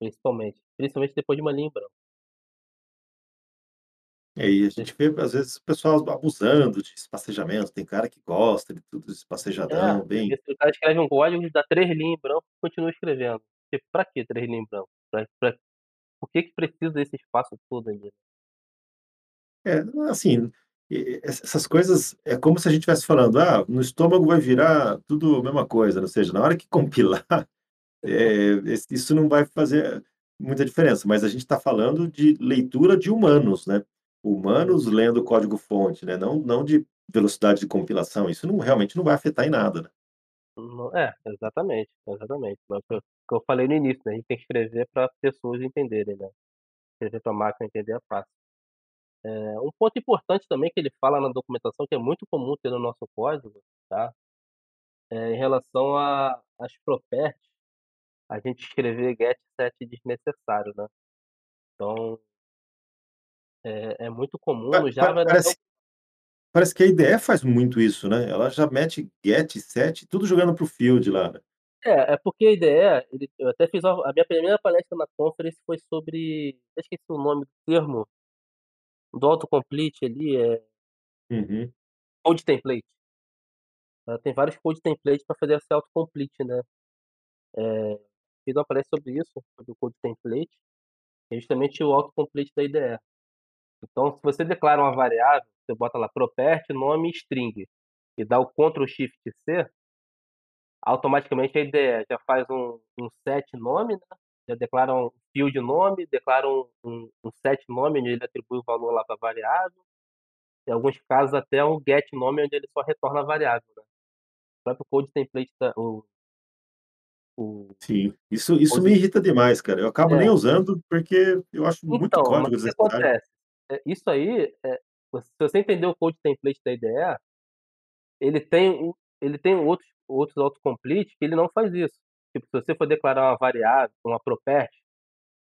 principalmente, principalmente depois de uma linha em branco. É, e a gente vê às vezes o pessoal abusando de espacejamento, tem cara que gosta de tudo É, espacejadão, bem esse cara escreve um código, dá 3 linhas em branco e continua escrevendo. Tipo, pra que 3 linhas em branco? Pra pra por que que precisa desse espaço todo ali? É, assim, e essa essas coisas é como se a gente estivesse falando: "Ah, no estômago vai virar tudo a mesma coisa", ou seja, na hora que compilar, esse isso não vai fazer muita diferença, mas a gente tá falando de leitura de humanos, né, humanos Uhum. lendo código fonte, né, não não de velocidade de compilação, isso não realmente não vai afetar em nada, né. É, exatamente, exatamente. Mas o que eu falei no início, né, a gente tem que escrever pra pessoas entenderem, né, escrever pra máquina entender é fácil. Eh, um ponto importante também que ele fala na documentação, que é muito comum ter no nosso código, tá, é em relação a às properties, a gente escrever get, set desnecessário, né. Então é é muito comum Pa no Java parece parece que a IDE faz muito isso, né, ela já mete get, set, tudo jogando para o field lá, né. É, é porque a IDE, eu até fiz a a minha primeira palestra na conference foi sobre eu esqueci o nome do termo do autocomplete ali, eh Uhum. code template. Ela tem vários code templates para fazer esse autocomplete, né. Eh, fiz uma palestra sobre isso, sobre o code template, é justamente o autocomplete da IDE. Então se você declara uma variável, você bota lá property nome string, e dá o Ctrl Shift C automaticamente a IDE já faz um um set nome, né, já declara um field nome, declara um um um set nome, onde ele atribui o valor lá para variável. Em alguns casos até um get nome, onde ele só retorna a variável, né. O próprio code template da o o Sim, isso isso me irrita demais, cara, eu acabo nem É. usando, porque eu acho muito Então, mas código o que acontece, eh, isso aí, eh, se você entender o code template da IDE ele tem ele tem outros outros autocomplete que ele não faz isso. Tipo, se você for declarar uma variável, uma property,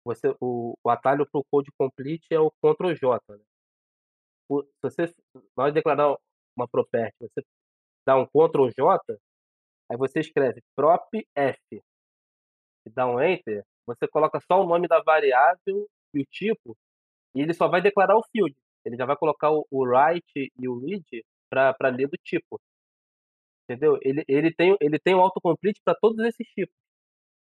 você o o atalho para o code complete é o Ctrl J, né. O se você na hora de declarar uma property, você dá um Ctrl J, aí você escreve prop F e dá um enter, você coloca só o nome da variável e o tipo, e ele só vai declarar o field, ele já vai colocar o o write e o read pra ler do tipo. Entendeu? Ele ele tem ele tem o autocomplete para todos esses tipos.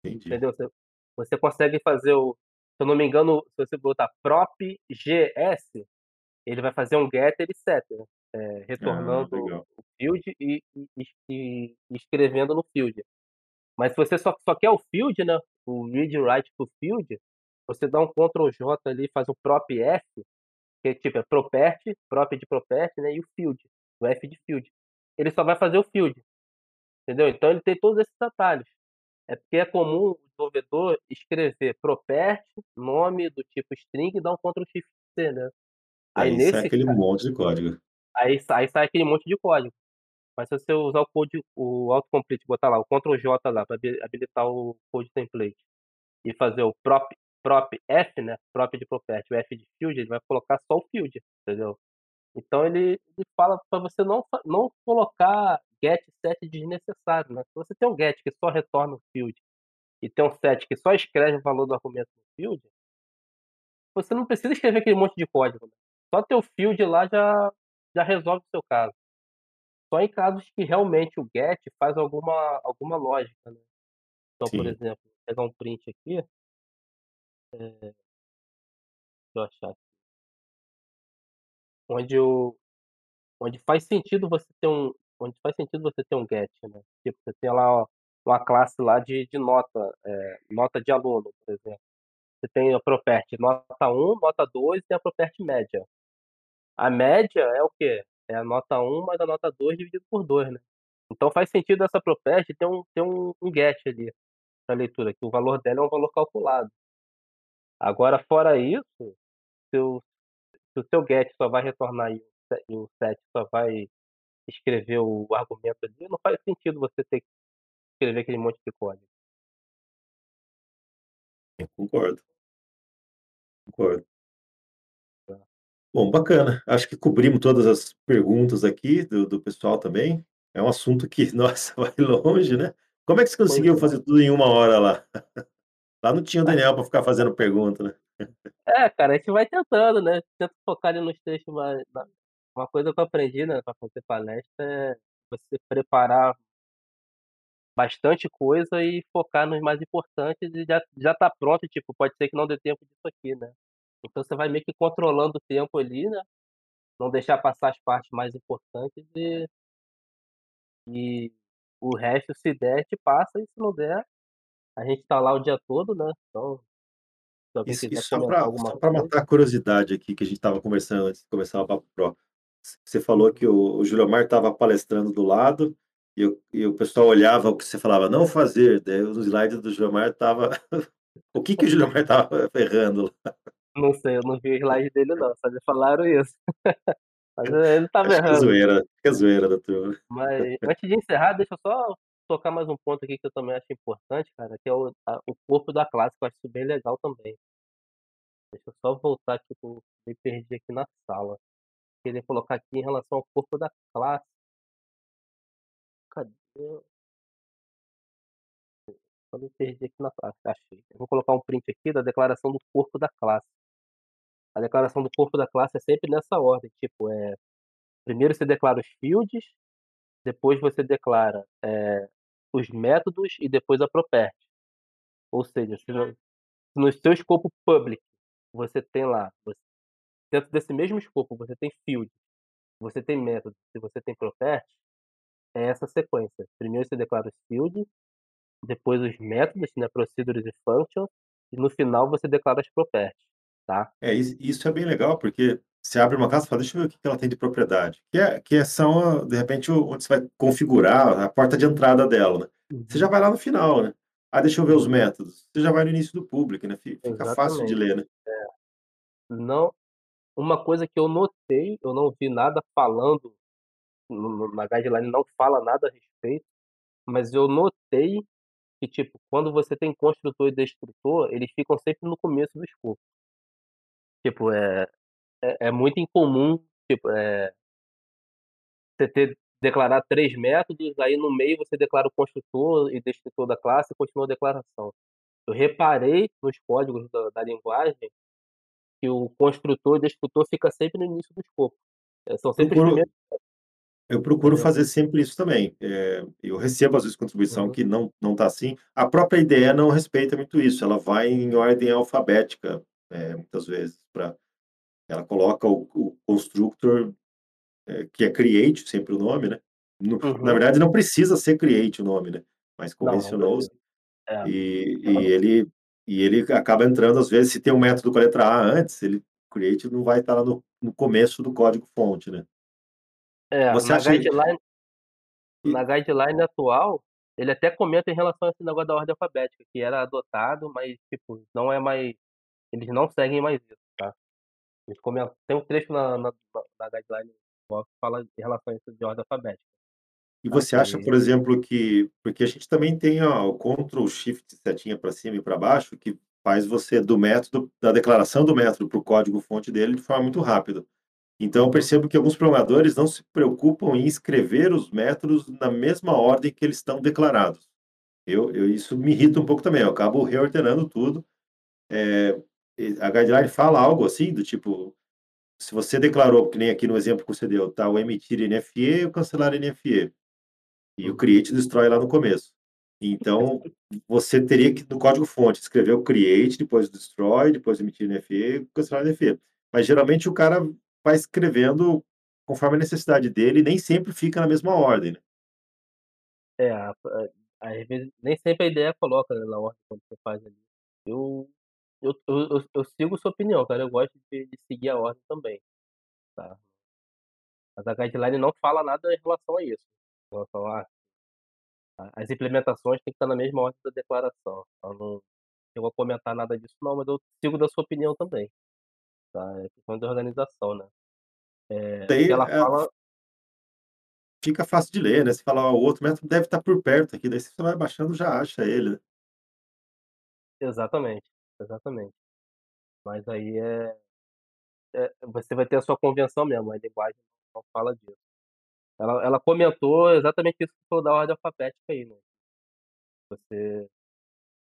Entendi. Entendeu? Você você consegue fazer o se eu não me engano, se você botar prop GS, ele vai fazer um getter e setter, eh, Ah, retornando legal. o field e e e escrevendo no field. Mas se você só só quer o field, né, o read write para o field, você dá um Ctrl J ali, faz o prop F, que é tipo, é property, prop de property, né, e o field, o F de field. Ele só vai fazer o field, entendeu? Então ele tem todos esses atalhos. É porque é comum desenvolvedor escrever property, nome do tipo string e dar um Ctrl Shift C, né. Aí Aí sai nesse aquele ca monte de código. aí sai aí sai aquele monte de código. Mas se você usar o code o autocomplete, botar lá o Ctrl J lá para habi habilitar o code template, e fazer o prop prop F, né, prop de property, o F de field, ele vai colocar só o field, entendeu? Então ele ele fala para você não não colocar get, set desnecessário, né. Se você tem um get que só retorna o field, e tem um set que só escreve o valor do argumento no field você não precisa escrever aquele monte de código, né. Só ter o field lá já já resolve o seu caso. Só em casos que realmente o get faz alguma alguma lógica, né. Então, por Sim. exemplo, vou pegar um print aqui eh deixa eu achar aqui. Onde o onde faz sentido você ter um onde faz sentido você ter um get, né. Tipo, você tem lá, ó, uma classe lá de de nota, eh, nota de aluno, por exemplo. Você tem a property nota 1, nota 2 e a property média. A média é o quê? É a nota 1 mais a nota 2 dividido por 2, né. Então faz sentido essa property ter um ter um um get ali, pra leitura, que o valor dela é um valor calculado. Agora fora isso, se o se o seu get só vai retornar e o set só vai escrever o argumento ali, não faz sentido você ter que escrever aquele monte de código. Eu concordo. Concordo. Tá. Bom, bacana. Acho que cobrimos todas as perguntas aqui do do pessoal também. É um assunto que, nossa, vai longe, né. Como é que você conseguiu é. fazer tudo em 1 hora lá? Lá não tinha o Mas Daniel para ficar fazendo pergunta, né. É, cara, a gente vai tentando, né. Tento focar ali nos trechos mais na uma coisa que eu aprendi, né, pra fazer palestra é você preparar bastante coisa e focar nos mais importantes e já já tá pronto, tipo, pode ser que não dê tempo disso aqui, né. Então você vai meio que controlando o tempo ali, né, não deixar passar as partes mais importantes e e o resto, se der, gente passa e se não der, a gente tá lá o dia todo, né, então Isso isso só coisa matar a curiosidade aqui, que a gente estava conversando antes de começar o papo pro. Você falou que o o Júlio Omar estava palestrando do lado, e o e o pessoal olhava o que você falava: "Não fazer", daí os slides do Júlio Omar estava o que que o Júlio Omar estava errando lá? Não sei, eu não vi o slide dele não, só me falaram isso. Mas ele estava Acho que é errando. zoeira, acho que é zoeira da turma. Mas, antes de encerrar, deixa eu só tocar mais um ponto aqui que eu também acho importante, cara, que é o a o corpo da classe, que eu acho isso bem legal também. Deixa eu só voltar aqui que eu me perdi aqui na sala. Queria colocar aqui em relação ao corpo da classe. Cadê? Eu me perdi aqui na classe, achei. Vou colocar um print aqui da declaração do corpo da classe. A declaração do corpo da classe é sempre nessa ordem, tipo, eh, primeiro você declara os fields, depois você declara, eh, os métodos e depois a property. Ou seja, se no no seu escopo public, você tem lá, você dentro desse mesmo escopo você tem field, você tem método e você tem property, é essa sequência. Primeiro você declara os fields, depois os métodos, né, procedures e functions, e no final você declara as properties, tá? É, isso é bem legal, porque você abre uma casa e fala: "Deixa eu ver o que ela tem de propriedade", que é que é são, de repente, onde você vai configurar a porta de entrada dela, né. Você já Uhum. vai lá no final, né. "Ah, deixa eu ver os métodos", você já vai no início do public, né, fi fica fácil de Exatamente. ler, né. É. Não uma coisa que eu notei, eu não vi nada falando na guideline não fala nada a respeito, mas eu notei que, tipo, quando você tem construtor e destrutor, eles ficam sempre no começo do escopo. Tipo, é é é muito incomum, tipo, eh você ter declarar 3 métodos, aí no meio você declara o construtor e destrutor da classe e continua a declaração. Eu reparei nos códigos da da linguagem, que o construtor e destrutor fica sempre no início do escopo. Eh, são sempre os Procuro primeiros eu procuro fazer sempre isso também. Eh, eu recebo, às vezes, contribuição Uhum. que não não tá assim. A própria IDE não respeita muito isso, ela vai em ordem alfabética, eh, muitas vezes, pra ela coloca o o constructor, eh, que é create, sempre o nome, né. No na Uhum. verdade não precisa ser create o nome, né, mas precisa. É. E e ele e ele acaba entrando, às vezes, se tem um método com a letra A antes, ele create não vai estar lá no no começo do código fonte, né. É, Você na acha guideline E na guideline atual, ele até comenta em relação a esse negócio da ordem alfabética, que era adotado, mas, tipo, não é mais eles não seguem mais isso, tá. Eles comentam tem um trecho na na na guideline que fala em relação a isso de ordem alfabética, E você acha, Que por exemplo, que porque a gente também tem, ó, o control shift setinha pra cima e pra baixo, que faz você do método da declaração do método para o código fonte dele de forma muito rápida. Então eu percebo que alguns programadores não se preocupam em escrever os métodos na mesma ordem que eles estão declarados. Eu eu isso me irrita um pouco também, eu acabo reordenando tudo. E a guideline fala algo assim, do tipo, se você declarou, que nem aqui no exemplo que você deu, tá, o emitir NFE e o cancelar NFE. E o create destrói lá no começo. Então, você teria que, no código fonte, escrever o create, depois o destroy, depois emitir NFE, cancelar NFE. Mas geralmente o cara vai escrevendo conforme a necessidade dele nem sempre fica na mesma ordem, né. É, às vezes nem sempre a ideia coloca, né, na ordem quando você faz ali. Eu eu eu eu eu sigo sua opinião, cara, eu gosto de de seguir a ordem também, tá. Mas a guideline não fala nada em relação a isso, em as implementações têm que estar na mesma ordem da declaração. Ela não chegou a comentar nada disso não, mas eu sigo da sua opinião também, tá, é questão de organização, né. Daí, que ela f fala fica fácil de ler, né, você fala: "Ó, o outro método deve estar por perto aqui", daí você vai baixando, já acha ele, né. Exatamente, exatamente. Mas aí é é você vai ter a sua convenção mesmo, a linguagem não fala disso. Ela ela comentou exatamente isso que falou da ordem alfabética aí, né. Você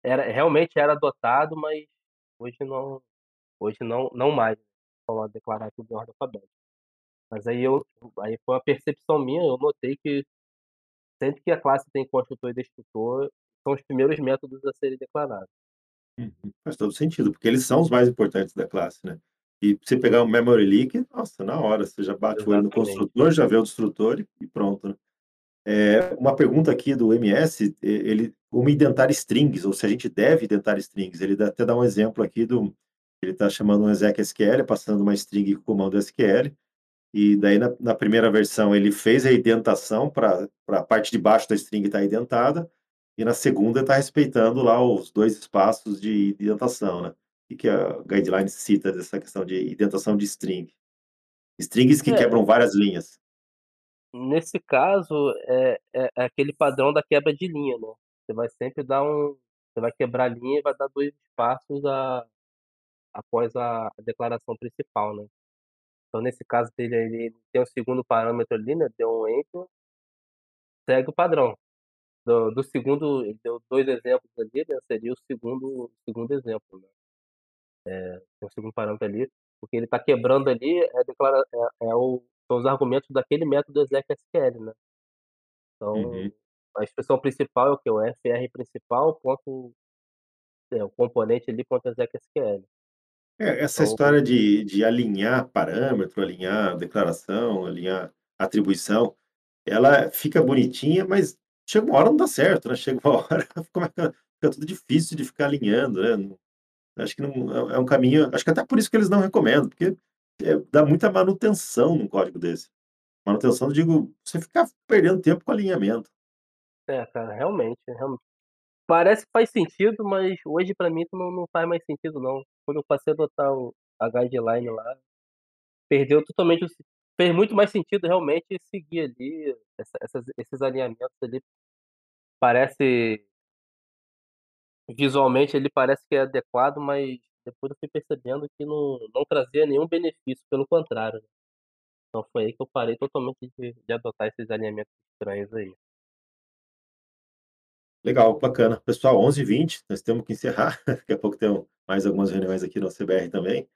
era realmente era adotado, mas hoje não hoje não não mais, lá declarar tudo em ordem alfabética. Mas aí eu aí foi uma percepção minha, eu notei que sempre que a classe tem construtor e destrutor, são os primeiros métodos a serem declarados. Uhum. Faz todo sentido, porque eles são os mais importantes da classe, né. E você pegar um memory leak, nossa, na hora, você já bate o olho no Exatamente. construtor, já vê o destrutor e pronto, né. Eh, uma pergunta aqui do MS, ele como identar strings, ou se a gente deve identar strings, ele até dá um exemplo aqui do ele tá chamando um exec SQL, passando uma string com o comando SQL, e daí na na primeira versão ele fez a indentação pra pra parte de baixo da string estar indentada, e na segunda tá respeitando lá os 2 espaços de indentação, né. que que a guideline cita dessa questão de indentação de string? Strings que É. quebram várias linhas. Nesse caso, é é é aquele padrão da quebra de linha, né. Você vai sempre dar um você vai quebrar a linha e vai dar 2 espaços a após a declaração principal, né. Então nesse caso dele aí, ele tem o 2º parâmetro ali, né, deu um enter segue o padrão. Do do segundo ele deu 2 exemplos ali, né, seria o segundo segundo exemplo, né. Eh, tem o 2º parâmetro ali, porque ele tá quebrando ali, é declara é é o são os argumentos daquele método exec.SQL, né. Então, Uhum. a expressão principal é o quê? O fr principal ponto é, o componente ali ponto exec.SQL. É, essa Então história de de alinhar parâmetro, alinhar declaração, alinhar atribuição, ela fica bonitinha, mas chega uma hora não dá certo, né, chega uma hora fica fica tudo difícil de ficar alinhando, né, não acho que não é é um caminho acho que até por isso que eles não recomendam, porque, eh, dá muita manutenção num código desse. Manutenção eu digo, você ficar perdendo tempo com alinhamento. É, cara, realmente, realmente. Parece que faz sentido, mas hoje pra mim não não faz mais sentido não. Quando eu passei a adotar o a guideline lá, perdeu totalmente fez muito mais sentido realmente seguir ali essa essas esses alinhamentos ali. Parece visualmente ele parece que é adequado, mas depois eu fui percebendo que não não trazia nenhum benefício, pelo contrário. Então foi aí que eu parei totalmente de de adotar esses alinhamentos estranhos aí. Legal, bacana. Pessoal, 11h20, nós temos que encerrar, daqui a pouco tem mais algumas reuniões aqui no CBR também.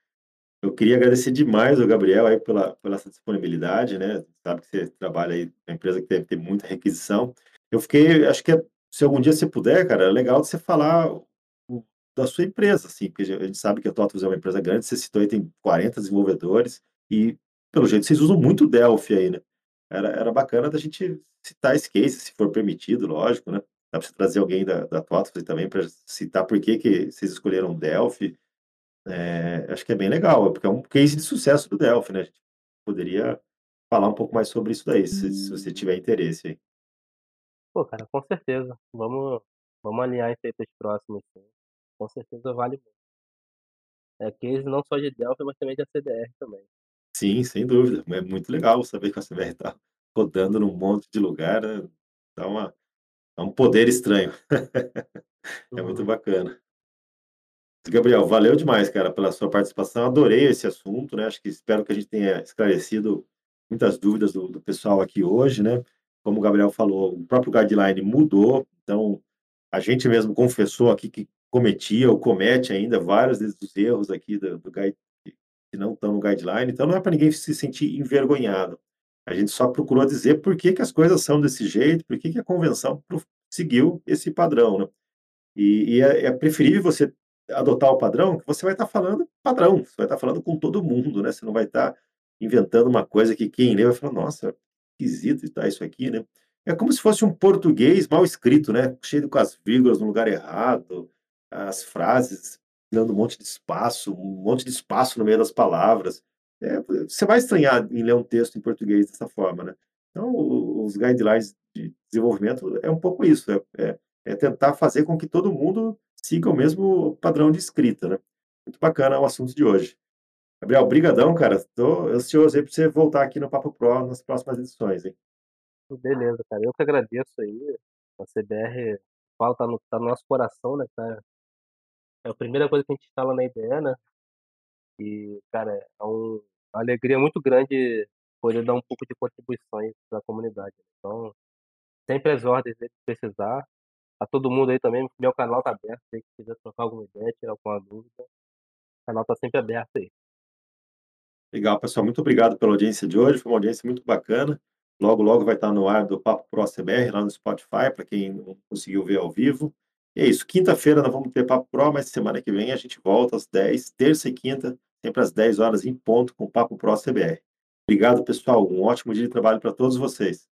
Eu queria agradecer demais ao Gabriel aí pela pela essa disponibilidade, né, sabe que você trabalha aí numa empresa que deve ter muita requisição. Eu fiquei acho que é se algum dia você puder, cara, é legal você falar o da sua empresa, assim, porque a gente sabe que a TOTVS é uma empresa grande, você citou aí tem 40 desenvolvedores e, pelo jeito, vocês usam muito Delphi aí, né. Era era bacana da gente citar esse case, se for permitido, lógico, né. Dá pra você trazer alguém da da também pra citar por que que vocês escolheram Delphi. Eh, acho que é bem legal, porque é um case de sucesso do Delphi, né, a gente poderia falar um pouco mais sobre isso daí, se se você tiver interesse aí. Pô, cara, com certeza. Vamos vamos alinhar para os próximos sim. Com certeza vale muito. É case não só de Delphi, mas também da CBR também. Sim, sem dúvida. É muito legal saber que a CBR tá rodando num monte de lugar, né, dá uma é um poder estranho. É muito Uhum. bacana. Gabriel, valeu demais, cara, pela sua participação, adorei esse assunto, né, acho que espero que a gente tenha esclarecido muitas dúvidas do do pessoal aqui hoje, né. Como o Gabriel falou, o próprio guideline mudou, então a gente mesmo confessou aqui que cometia ou comete ainda vários desses erros aqui do do guide que não estão no guideline, então não é pra ninguém se sentir envergonhado. A gente só procurou dizer por que que as coisas são desse jeito, por que que a convenção seguiu esse padrão, né. E e é é preferível você adotar o padrão, que você vai estar falando padrão, você vai estar falando com todo mundo, né, você não vai estar inventando uma coisa que quem lê vai falar: "Nossa, esquisito está isso aqui", né. É como se fosse um português mal escrito, né, cheio com as vírgulas no lugar errado, as frases dando um monte de espaço, um monte de espaço no meio das palavras. Eh, você vai estranhar em ler um texto em português dessa forma, né. Então os guidelines de desenvolvimento é um pouco isso, é é é tentar fazer com que todo mundo siga o mesmo padrão de escrita, né. Muito bacana o assunto de hoje. Gabriel, brigadão, cara, estou ansioso aí pra você voltar aqui no Papo Pro nas próximas edições, hein. Beleza, cara, eu que agradeço aí, a CBR falo tá no tá no nosso coração, né, tá é a primeira coisa que a gente instala na IDE, né. E, cara, é um alegria muito grande poder dar um pouco de contribuições pra comunidade. Então, sempre às ordens que precisar. A todo mundo aí também, meu canal tá aberto, se quiser trocar alguma ideia, tirar alguma dúvida, o canal tá sempre aberto aí. Legal, pessoal, muito obrigado pela audiência de hoje, foi uma audiência muito bacana. Logo, logo vai estar no ar do Papo Pro CBR, lá no Spotify, pra quem não conseguiu ver ao vivo. E é isso, quinta-feira nós vamos ter Papo Pro, mas semana que vem a gente volta às 10h, terça e quinta, sempre às 10h em ponto, com o Papo Pro CBR. Obrigado, pessoal, um ótimo dia de trabalho pra todos vocês.